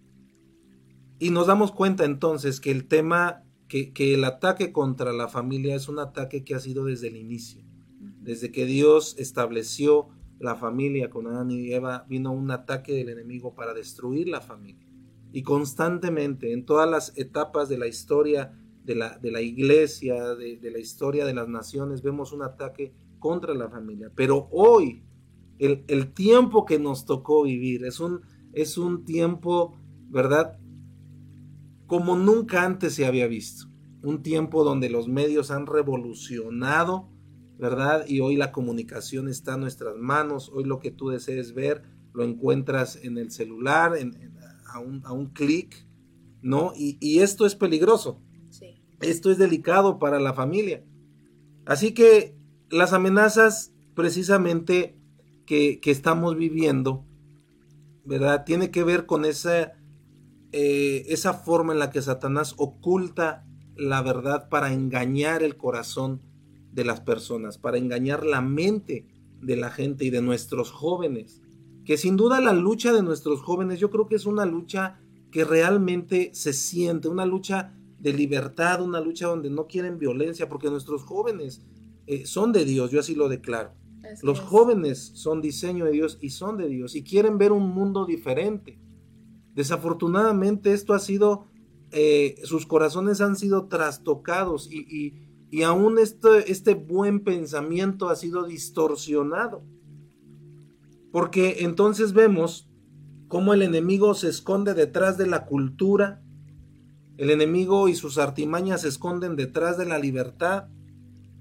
Y nos damos cuenta entonces que el tema que, el ataque contra la familia es un ataque que ha sido desde el inicio. Desde que Dios estableció la familia con Adán y Eva, vino un ataque del enemigo para destruir la familia. Y constantemente, en todas las etapas de la historia de la, de la iglesia, de, la historia de las naciones, vemos un ataque contra la familia. Pero hoy, el, el tiempo que nos tocó vivir es un, es un tiempo, ¿verdad? como nunca antes se había visto. Un tiempo donde los medios han revolucionado, ¿verdad? Y hoy la comunicación está en nuestras manos. Hoy lo que tú desees ver lo encuentras en el celular, a un, clic, ¿no? Y, esto es peligroso. Sí. Esto es delicado para la familia. Así que las amenazas precisamente que, que estamos viviendo, ¿verdad? Tiene que ver con esa eh, esa forma en la que Satanás oculta la verdad para engañar el corazón de las personas, para engañar la mente de la gente y de nuestros jóvenes. Que sin duda la lucha de nuestros jóvenes yo creo que es una lucha que realmente se siente, una lucha de libertad, una lucha donde no quieren violencia, porque nuestros jóvenes eh, son de Dios, yo así lo declaro. Los jóvenes son diseño de Dios y son de Dios y quieren ver un mundo diferente. Desafortunadamente esto ha sido, eh, sus corazones han sido trastocados y, y, aún este, este buen pensamiento ha sido distorsionado. Porque entonces vemos cómo el enemigo se esconde detrás de la cultura, el enemigo y sus artimañas se esconden detrás de la libertad,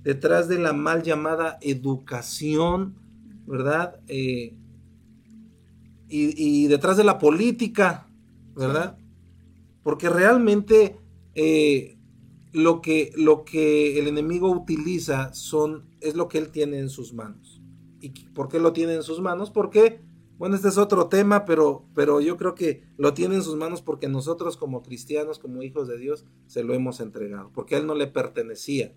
detrás de la mal llamada educación, ¿verdad? Eh, y, detrás de la política, ¿verdad? Porque realmente eh, lo, que, lo que el enemigo utiliza son, es lo que él tiene en sus manos. ¿Y por qué lo tiene en sus manos? Porque, bueno, este es otro tema, pero, pero yo creo que lo tiene en sus manos porque nosotros como cristianos, como hijos de Dios, se lo hemos entregado, porque a él no le pertenecía.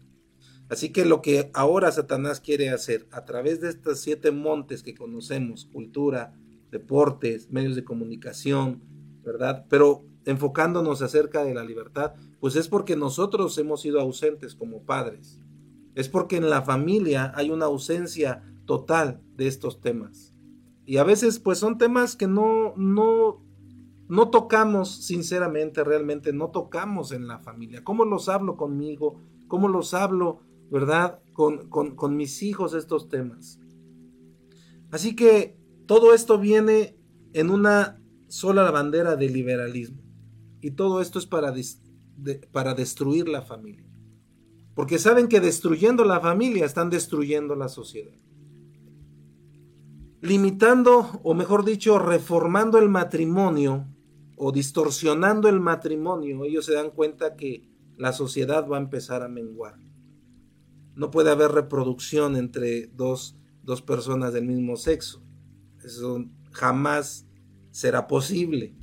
Así que lo que ahora Satanás quiere hacer a través de estos siete montes que conocemos, cultura, deportes, medios de comunicación, ¿verdad? Pero enfocándonos acerca de la libertad, pues es porque nosotros hemos sido ausentes como padres. Es porque en la familia hay una ausencia total de estos temas. Y a veces pues son temas que no, no, no tocamos sinceramente, realmente no tocamos en la familia. ¿Cómo los hablo conmigo? ¿Cómo los hablo, verdad, con, con, mis hijos estos temas? Así que todo esto viene en una sola bandera de liberalismo. Y todo esto es para, para destruir la familia. Porque saben que destruyendo la familia están destruyendo la sociedad. Limitando, o mejor dicho, reformando el matrimonio o distorsionando el matrimonio, ellos se dan cuenta que la sociedad va a empezar a menguar. No puede haber reproducción entre dos, dos personas del mismo sexo. Eso jamás será posible.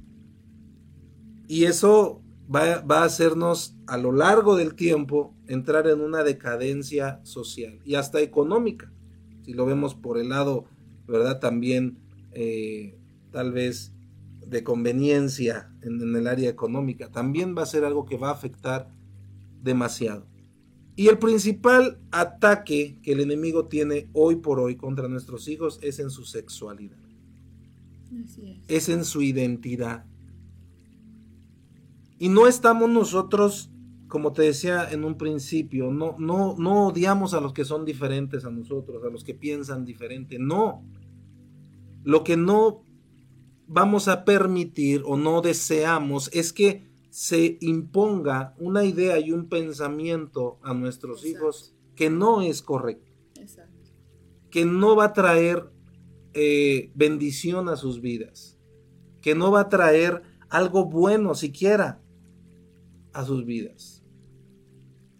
Y eso va, va, a hacernos a lo largo del tiempo entrar en una decadencia social y hasta económica. Si lo vemos por el lado, ¿verdad? También eh, tal vez de conveniencia en, en el área económica, también va a ser algo que va a afectar demasiado. Y el principal ataque que el enemigo tiene hoy por hoy contra nuestros hijos es en su sexualidad. Así es. es en su identidad. Y no estamos nosotros, como te decía en un principio, no, no, no odiamos a los que son diferentes a nosotros, a los que piensan diferente. No. Lo que no vamos a permitir o no deseamos es que se imponga una idea y un pensamiento a nuestros Exacto. hijos que no es correcto, Exacto. que no va a traer eh, bendición a sus vidas, que no va a traer algo bueno siquiera a sus vidas.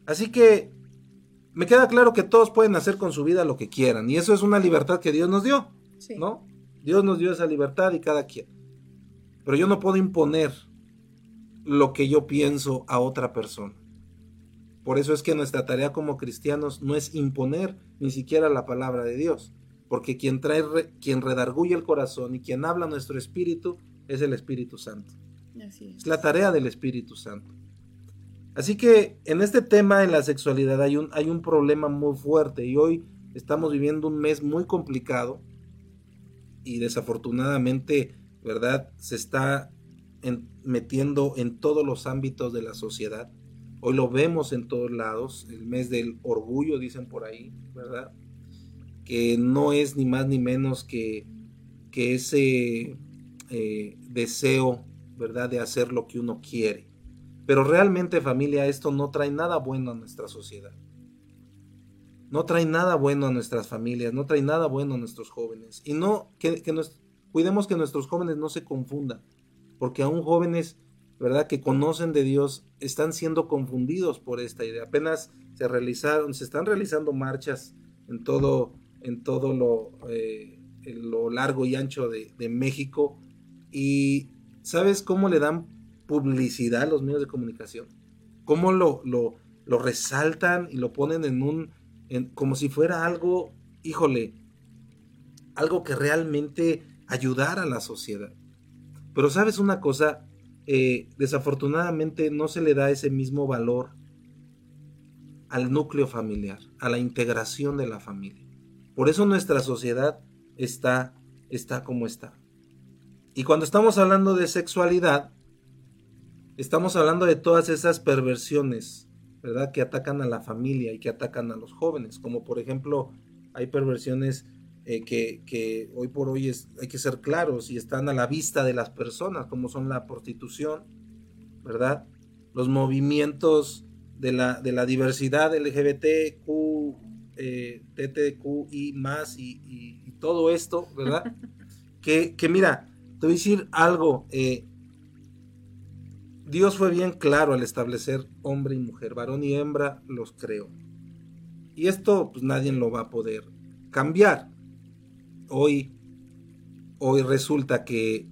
Así que me queda claro que todos pueden hacer con su vida lo que quieran y eso es una libertad que Dios nos dio, Sí. ¿no? Dios nos dio esa libertad y cada quien. Pero yo no puedo imponer lo que yo pienso a otra persona. Por eso es que nuestra tarea como cristianos no es imponer ni siquiera la palabra de Dios, porque quien trae quien redarguye el corazón y quien habla nuestro espíritu es el Espíritu Santo. Así es. Es la tarea del Espíritu Santo. Así que en este tema en la sexualidad hay un, hay un problema muy fuerte y hoy estamos viviendo un mes muy complicado y desafortunadamente, ¿verdad? Se está en- metiendo en todos los ámbitos de la sociedad. Hoy lo vemos en todos lados, el mes del orgullo, dicen por ahí, ¿verdad? Que no es ni más ni menos que, que ese eh, deseo, ¿verdad? De hacer lo que uno quiere. Pero realmente familia, esto no trae nada bueno a nuestra sociedad. No trae nada bueno a nuestras familias, no trae nada bueno a nuestros jóvenes. Y no, que, que nos, cuidemos que nuestros jóvenes no se confundan, porque aún jóvenes, ¿verdad?, que conocen de Dios, están siendo confundidos por esta idea. Apenas se realizaron, se están realizando marchas en todo, en todo lo, eh, en lo largo y ancho de, de México. Y ¿sabes cómo le dan publicidad a los medios de comunicación? ¿Cómo lo, lo, lo resaltan y lo ponen en un, como si fuera algo, híjole, algo que realmente ayudara a la sociedad? Pero sabes una cosa, Eh, desafortunadamente no se le da ese mismo valor al núcleo familiar, a la integración de la familia. Por eso nuestra sociedad está, está como está. Y cuando estamos hablando de sexualidad, estamos hablando de todas esas perversiones, ¿verdad? Que atacan a la familia y que atacan a los jóvenes. Como por ejemplo, hay perversiones eh, que, que hoy por hoy es, hay que ser claros y están a la vista de las personas, como son la prostitución, ¿verdad? Los movimientos de la, de la diversidad LGBTQ, eh, TTQI más y, y- y todo esto, ¿verdad? que, que mira, te voy a decir algo. eh, Dios fue bien claro al establecer hombre y mujer, varón y hembra los creó. Y esto pues nadie lo va a poder cambiar. Hoy, hoy resulta que,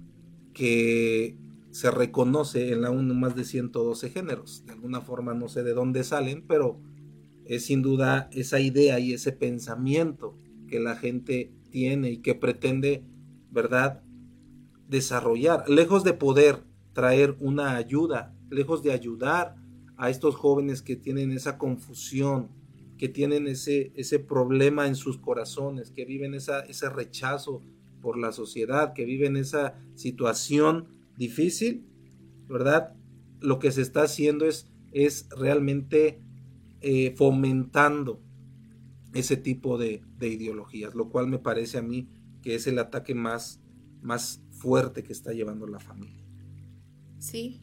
que se reconoce en la ONU más de 112 géneros. De alguna forma no sé de dónde salen, pero es sin duda esa idea y ese pensamiento que la gente tiene y que pretende, ¿verdad?, desarrollar, lejos de poder traer una ayuda, lejos de ayudar a estos jóvenes que tienen esa confusión, que tienen ese, ese problema en sus corazones, que viven esa, ese rechazo por la sociedad, que viven esa situación difícil, ¿verdad? Lo que se está haciendo es, es realmente eh, fomentando ese tipo de, de ideologías, lo cual me parece a mí que es el ataque más, más fuerte que está llevando la familia. Sí.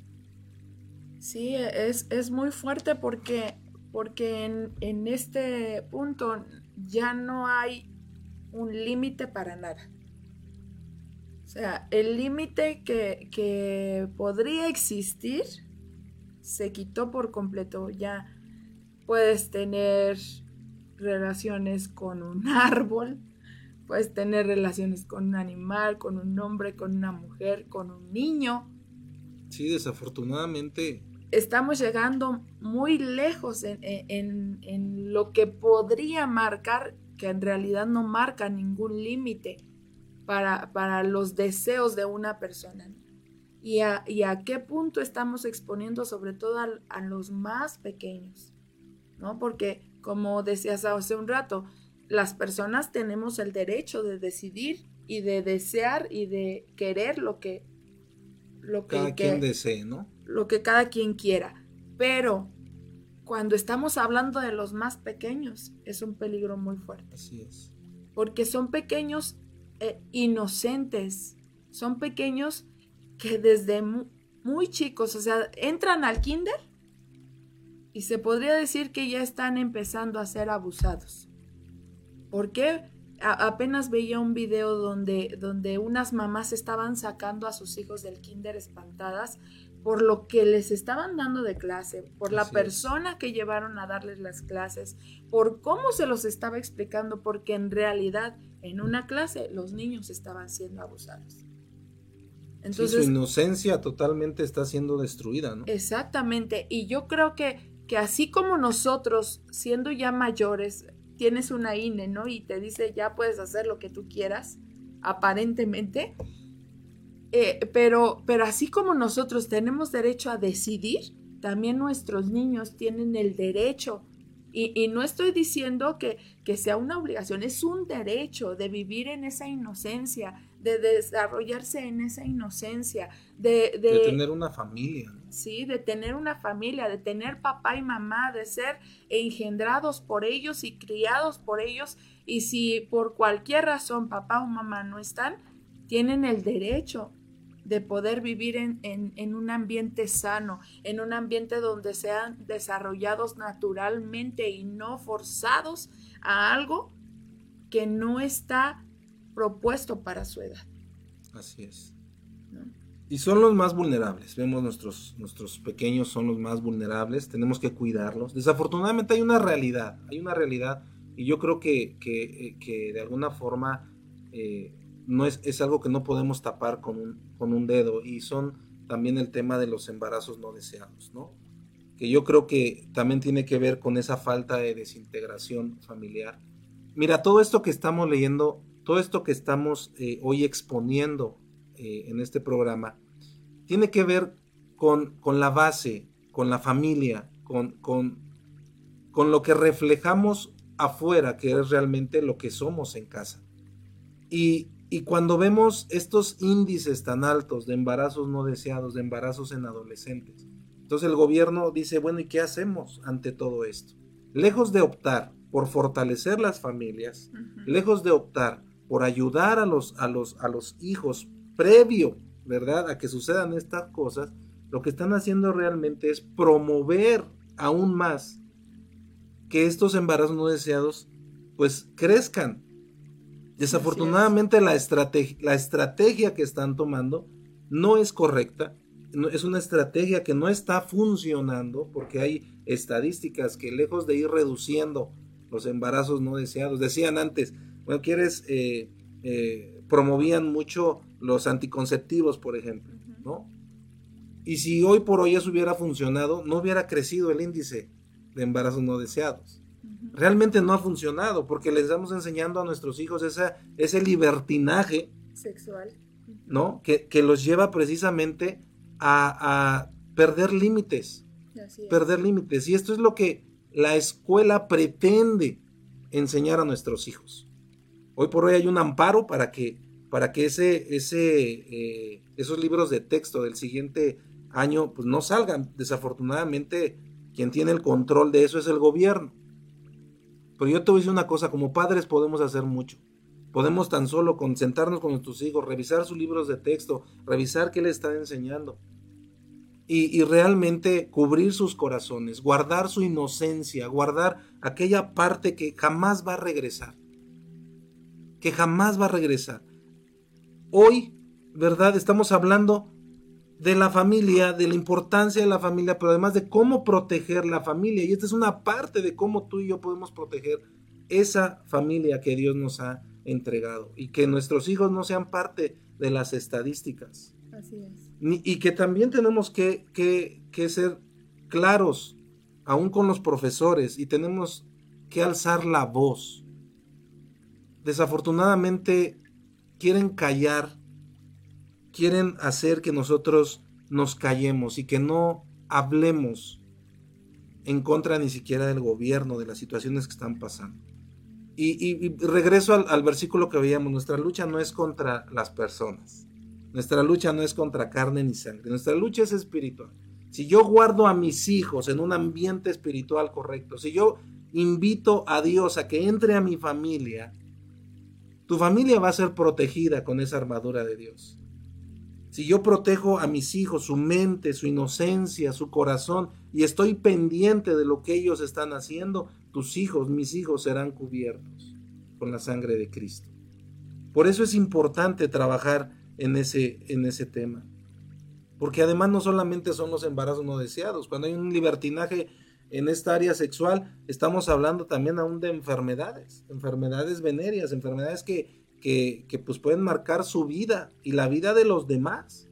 Sí, es, es muy fuerte porque, porque en, en este punto ya no hay un límite para nada. O sea, el límite que, que podría existir se quitó por completo. Ya puedes tener relaciones con un árbol, puedes tener relaciones con un animal, con un hombre, con una mujer, con un niño. Sí, desafortunadamente estamos llegando muy lejos en, lo que podría marcar, que en realidad no marca ningún límite para, para, los deseos de una persona. Y a, qué punto estamos exponiendo sobre todo a, los más pequeños, ¿no? Porque como decías hace un rato, las personas tenemos el derecho de decidir y de desear y de querer lo que lo que cada quien desee, ¿no? Lo que cada quien quiera. Pero cuando estamos hablando de los más pequeños, es un peligro muy fuerte. Así es. Porque son pequeños eh, inocentes, son pequeños que desde muy, chicos, o sea, entran al kinder y se podría decir que ya están empezando a ser abusados. ¿Por qué? Apenas veía un video donde, donde unas mamás estaban sacando a sus hijos del kinder espantadas por lo que les estaban dando de clase, por la persona que llevaron a darles las clases, por cómo se los estaba explicando, porque en realidad en una clase los niños estaban siendo abusados. Entonces, su inocencia totalmente está siendo destruida, ¿no? Exactamente, y yo creo que, que así como nosotros, siendo ya mayores, tienes una INE, ¿no? Y te dice, ya puedes hacer lo que tú quieras, aparentemente. Eh, pero, pero así como nosotros tenemos derecho a decidir, también nuestros niños tienen el derecho y, no estoy diciendo que, que, sea una obligación, es un derecho de vivir en esa inocencia, de desarrollarse en esa inocencia, de, de, tener una familia. Sí, de tener una familia, de tener papá y mamá, de ser engendrados por ellos y criados por ellos. Y si por cualquier razón papá o mamá no están, tienen el derecho de poder vivir en, un ambiente sano, en un ambiente donde sean desarrollados naturalmente y no forzados a algo que no está propuesto para su edad. Así es. Y son los más vulnerables. Vemos nuestros, nuestros pequeños son los más vulnerables. Tenemos que cuidarlos. Desafortunadamente hay una realidad. Hay una realidad. Y yo creo que, que, eh, de alguna forma eh, no es, es, algo que no podemos tapar con un, con un dedo y son también el tema de los embarazos no deseados, ¿no? Que yo creo que también tiene que ver con esa falta de desintegración familiar. Mira, todo esto que estamos leyendo, todo esto que estamos eh, hoy exponiendo eh, en este programa, tiene que ver con, con la base, con la familia, con, con, con lo que reflejamos afuera, que es realmente lo que somos en casa. Y, y cuando vemos estos índices tan altos de embarazos no deseados, de embarazos en adolescentes, entonces el gobierno dice, bueno, ¿y qué hacemos ante todo esto? Lejos de optar por fortalecer las familias, lejos de optar por ayudar a los, a los, a los hijos previo, ¿verdad?, a que sucedan estas cosas, lo que están haciendo realmente es promover aún más que estos embarazos no deseados pues crezcan Desafortunadamente la, la estrategia que están tomando no es correcta, es una estrategia que no está funcionando porque hay estadísticas que lejos de ir reduciendo los embarazos no deseados, decían antes, quieres, eh, eh, promovían mucho los anticonceptivos, por ejemplo, ¿no? Y si hoy por hoy eso hubiera funcionado, no hubiera crecido el índice de embarazos no deseados realmente no ha funcionado porque les estamos enseñando a nuestros hijos esa, ese libertinaje sexual, ¿no? Que, los lleva precisamente a, perder límites, perder límites. Y esto es lo que la escuela pretende enseñar a nuestros hijos. Hoy por hoy hay un amparo para que, para que ese, eh, esos libros de texto del siguiente año pues no salgan. Desafortunadamente, quien tiene el control de eso es el gobierno. Pero yo te voy a decir una cosa, como padres podemos hacer mucho. Podemos tan solo concentrarnos con nuestros hijos, revisar sus libros de texto, revisar qué les está enseñando. Y, realmente cubrir sus corazones, guardar su inocencia, guardar aquella parte que jamás va a regresar. Que jamás va a regresar. Hoy, ¿verdad? Estamos hablando de la familia, de la importancia de la familia, pero además de cómo proteger la familia. Y esta es una parte de cómo tú y yo podemos proteger esa familia que Dios nos ha entregado y que nuestros hijos no sean parte de las estadísticas. Así es. y que también tenemos que, que, que ser claros, aún con los profesores, y tenemos que alzar la voz. Desafortunadamente quieren callar, quieren hacer que nosotros nos callemos y que no hablemos en contra ni siquiera del gobierno, de las situaciones que están pasando. Y, regreso al, versículo que veíamos, nuestra lucha no es contra las personas, nuestra lucha no es contra carne ni sangre, nuestra lucha es espiritual. Si yo guardo a mis hijos en un ambiente espiritual correcto, si yo invito a Dios a que entre a mi familia, tu familia va a ser protegida con esa armadura de Dios. Si yo protejo a mis hijos, su mente, su inocencia, su corazón, y estoy pendiente de lo que ellos están haciendo, tus hijos, mis hijos serán cubiertos con la sangre de Cristo. Por eso es importante trabajar en ese, en ese tema. Porque además no solamente son los embarazos no deseados, cuando hay un libertinaje en esta área sexual, estamos hablando también aún de enfermedades, enfermedades venéreas, enfermedades que, que, que pues pueden marcar su vida y la vida de los demás.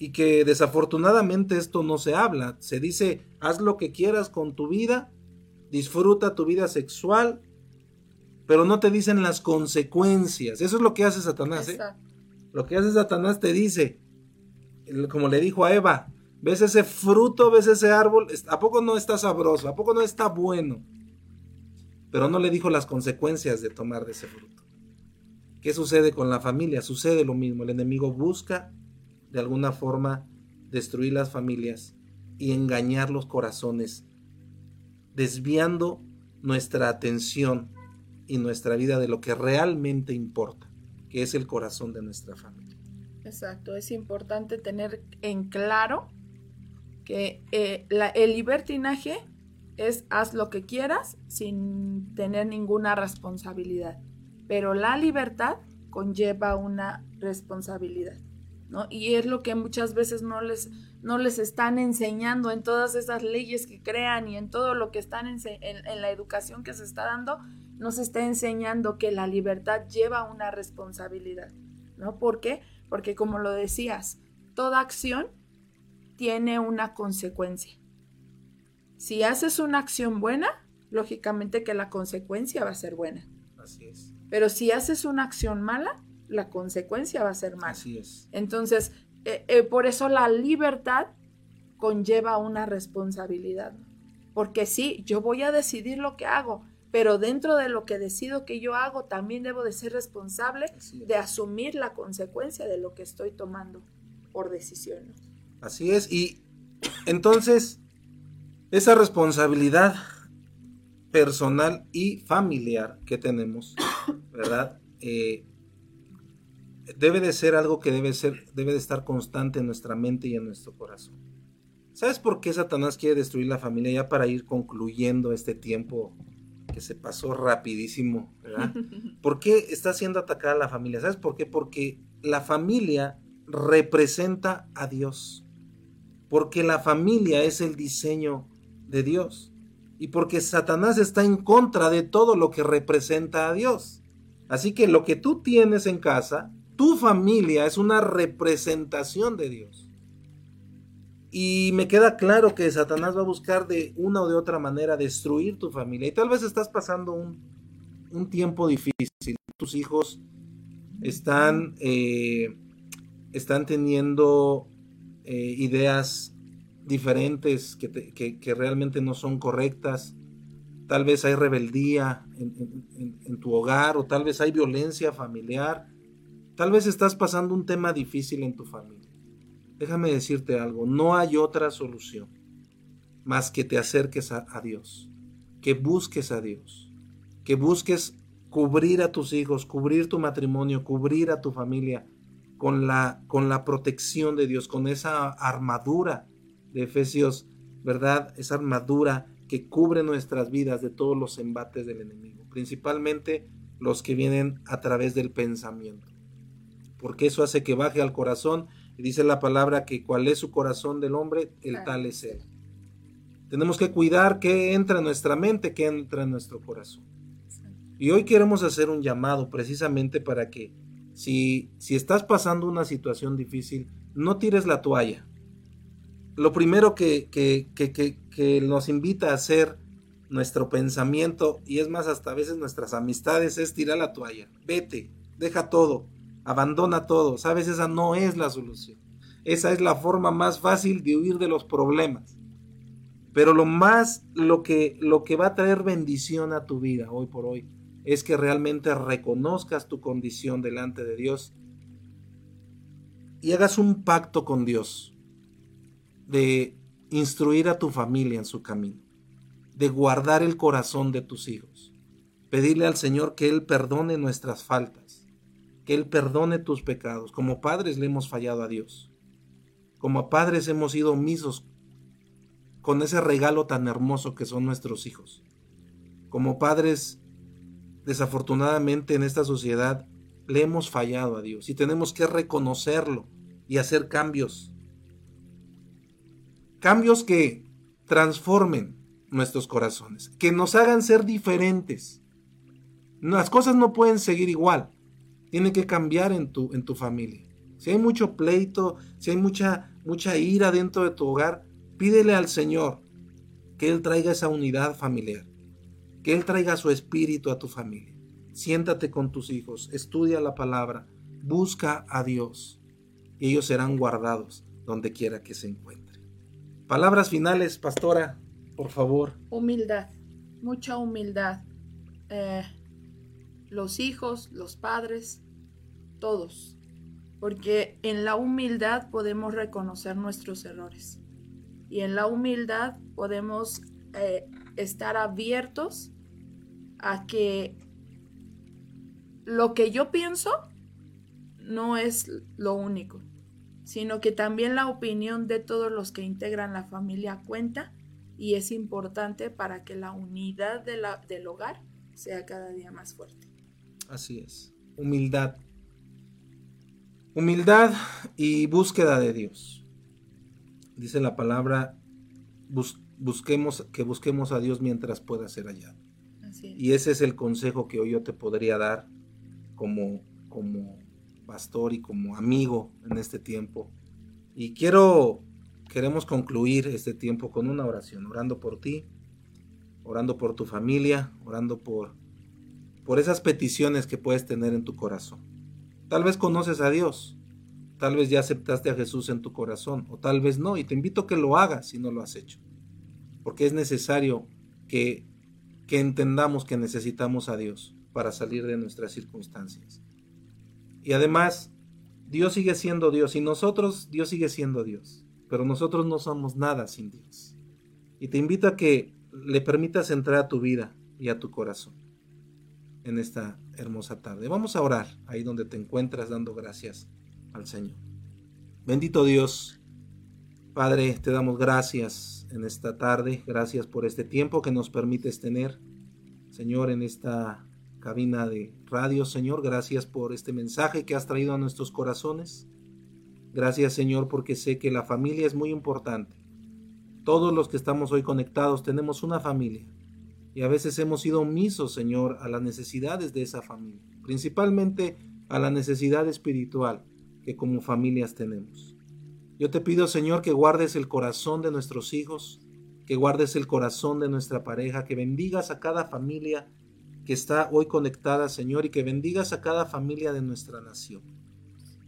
Y que desafortunadamente esto no se habla. Se dice, haz lo que quieras con tu vida, disfruta tu vida sexual, pero no te dicen las consecuencias. Eso es lo que hace Satanás. ¿eh? Lo que hace Satanás te dice, como le dijo a Eva, ves ese fruto, ves ese árbol, ¿a poco no está sabroso? ¿A poco no está bueno? Pero no le dijo las consecuencias de tomar de ese fruto. ¿Qué sucede con la familia? Sucede lo mismo. El enemigo busca de alguna forma destruir las familias y engañar los corazones, desviando nuestra atención y nuestra vida de lo que realmente importa, que es el corazón de nuestra familia. Exacto, es importante tener en claro que eh, el libertinaje es haz lo que quieras sin tener ninguna responsabilidad, pero la libertad conlleva una responsabilidad, ¿no? Y es lo que muchas veces no les, no les están enseñando en todas esas leyes que crean y en todo lo que están en, en la educación que se está dando, nos está enseñando que la libertad lleva una responsabilidad, ¿no? ¿Por qué? Porque como lo decías, toda acción tiene una consecuencia. Si haces una acción buena, lógicamente que la consecuencia va a ser buena. Así es. Pero si haces una acción mala, la consecuencia va a ser mala. Así es. Entonces, eh, eh, por eso la libertad conlleva una responsabilidad. Porque sí, yo voy a decidir lo que hago, pero dentro de lo que decido que yo hago, también debo de ser responsable de asumir la consecuencia de lo que estoy tomando por decisión. Así es, y entonces esa responsabilidad personal y familiar que tenemos, ¿verdad? Eh, debe de ser algo que debe, ser, debe de estar constante en nuestra mente y en nuestro corazón. ¿Sabes por qué Satanás quiere destruir la familia? Ya para ir concluyendo este tiempo que se pasó rapidísimo, ¿verdad? ¿Por qué está siendo atacada la familia? ¿Sabes por qué? Porque la familia representa a Dios. Porque la familia es el diseño de Dios. Y porque Satanás está en contra de todo lo que representa a Dios. Así que lo que tú tienes en casa, tu familia es una representación de Dios. Y me queda claro que Satanás va a buscar de una o de otra manera destruir tu familia. Y tal vez estás pasando un, tiempo difícil. Tus hijos están, eh, están teniendo eh, ideas diferentes que, realmente no son correctas. Tal vez hay rebeldía en tu hogar o tal vez hay violencia familiar. Tal vez estás pasando un tema difícil en tu familia déjame decirte algo, no hay otra solución más que te acerques a, Dios, que busques a Dios, que busques cubrir a tus hijos, cubrir tu matrimonio, cubrir a tu familia con la, con la protección de Dios, con esa armadura de Efesios, ¿verdad? Esa armadura que cubre nuestras vidas de todos los embates del enemigo, principalmente los que vienen a través del pensamiento, porque eso hace que baje al corazón y dice la palabra que cuál es su corazón del hombre, el tal es él. Tenemos que cuidar qué entra en nuestra mente, qué entra en nuestro corazón. Y hoy queremos hacer un llamado precisamente para que si, estás pasando una situación difícil, no tires la toalla. lo primero que, nos invita a hacer nuestro pensamiento, y es más, hasta a veces nuestras amistades, es tirar la toalla. Vete, deja todo, abandona todo. Sabes, esa no es la solución. Esa es la forma más fácil de huir de los problemas. Pero lo más, lo que, lo que va a traer bendición a tu vida hoy por hoy, es que realmente reconozcas tu condición delante de Dios y hagas un pacto con Dios de instruir a tu familia en su camino, de guardar el corazón de tus hijos, pedirle al Señor que Él perdone nuestras faltas, que Él perdone tus pecados. Como padres le hemos fallado a Dios. Como padres hemos sido omisos con ese regalo tan hermoso que son nuestros hijos. Como padres, desafortunadamente en esta sociedad le hemos fallado a Dios y tenemos que reconocerlo y hacer cambios. Cambios que transformen nuestros corazones, que nos hagan ser diferentes. Las cosas no pueden seguir igual, tienen que cambiar en tu, en tu familia. Si hay mucho pleito, si hay mucha, mucha ira dentro de tu hogar, pídele al Señor que Él traiga esa unidad familiar, que Él traiga su espíritu a tu familia. Siéntate con tus hijos, estudia la palabra, busca a Dios y ellos serán guardados donde quiera que se encuentren. Palabras finales, pastora, por favor. Humildad, mucha humildad. Eh, los hijos, los padres, todos. Porque en la humildad podemos reconocer nuestros errores. Y en la humildad podemos eh, estar abiertos a que lo que yo pienso no es lo único, sino que también la opinión de todos los que integran la familia cuenta y es importante para que la unidad de la, del hogar sea cada día más fuerte. Así es, humildad. Humildad y búsqueda de Dios. Dice la palabra, busquemos, que busquemos a Dios mientras pueda ser hallado. Y ese es el consejo que hoy yo te podría dar como, como pastor y como amigo en este tiempo. Y quiero, queremos concluir este tiempo con una oración, orando por ti, orando por tu familia, orando por, por esas peticiones que puedes tener en tu corazón. Tal vez conoces a Dios, tal vez ya aceptaste a Jesús en tu corazón, o tal vez no, y te invito a que lo hagas si no lo has hecho, porque es necesario que, que entendamos que necesitamos a Dios para salir de nuestras circunstancias. Y además, Dios sigue siendo Dios y nosotros, Dios sigue siendo Dios, pero nosotros no somos nada sin Dios. Y te invito a que le permitas entrar a tu vida y a tu corazón en esta hermosa tarde. Vamos a orar ahí donde te encuentras dando gracias al Señor. Bendito Dios, Padre, te damos gracias en esta tarde, gracias por este tiempo que nos permites tener, Señor, en esta cabina de radio, Señor. Gracias por este mensaje que has traído a nuestros corazones. Gracias, Señor, porque sé que la familia es muy importante. Todos los que estamos hoy conectados tenemos una familia y a veces hemos sido omisos, Señor, a las necesidades de esa familia, principalmente a la necesidad espiritual que como familias tenemos. Yo te pido, Señor, que guardes el corazón de nuestros hijos, que guardes el corazón de nuestra pareja, que bendigas a cada familia que está hoy conectada, Señor, y que bendigas a cada familia de nuestra nación.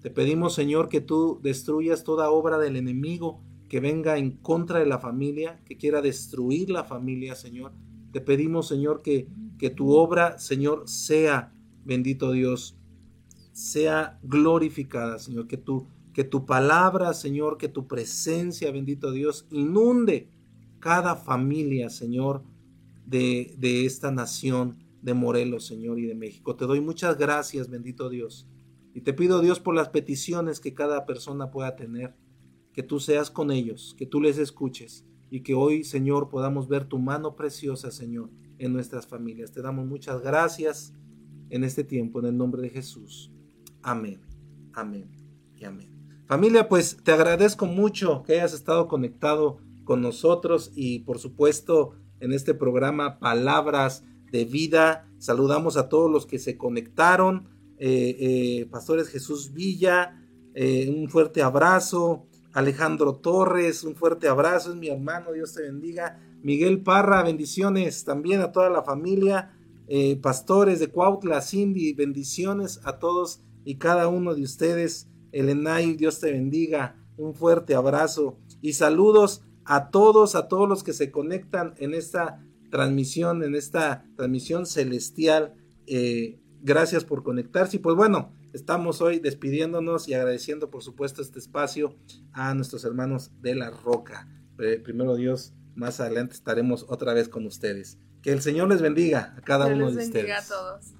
Te pedimos, Señor, que tú destruyas toda obra del enemigo que venga en contra de la familia, que quiera destruir la familia, Señor. Te pedimos, Señor, que, que tu obra, Señor, sea, bendito Dios, sea glorificada, Señor, que tu, que tu palabra, Señor, que tu presencia, bendito Dios, inunde cada familia, Señor, de, de esta nación de Morelos, Señor, y de México. Te doy muchas gracias, bendito Dios. Y te pido, Dios, por las peticiones que cada persona pueda tener, que tú seas con ellos, que tú les escuches y que hoy, Señor, podamos ver tu mano preciosa, Señor, en nuestras familias. Te damos muchas gracias en este tiempo, en el nombre de Jesús. Amén, amén y amén. Familia, pues te agradezco mucho que hayas estado conectado con nosotros y por supuesto en este programa Palabras de vida. Saludamos a todos los que se conectaron. Eh, eh, Pastores Jesús Villa, eh, un fuerte abrazo. Alejandro Torres, un fuerte abrazo, es mi hermano, Dios te bendiga. Miguel Parra, bendiciones también a toda la familia. Pastores de Cuautla, Cindy, bendiciones a todos y cada uno de ustedes. Elenay, Dios te bendiga. Un fuerte abrazo y saludos a todos, a todos los que se conectan en esta transmisión, en esta transmisión celestial. Eh, gracias por conectarse. Y pues bueno, estamos hoy despidiéndonos y agradeciendo por supuesto este espacio a nuestros hermanos de la Roca. Eh, primero Dios, más adelante estaremos otra vez con ustedes. Que el Señor les bendiga a cada uno de ustedes. Bendiga a todos.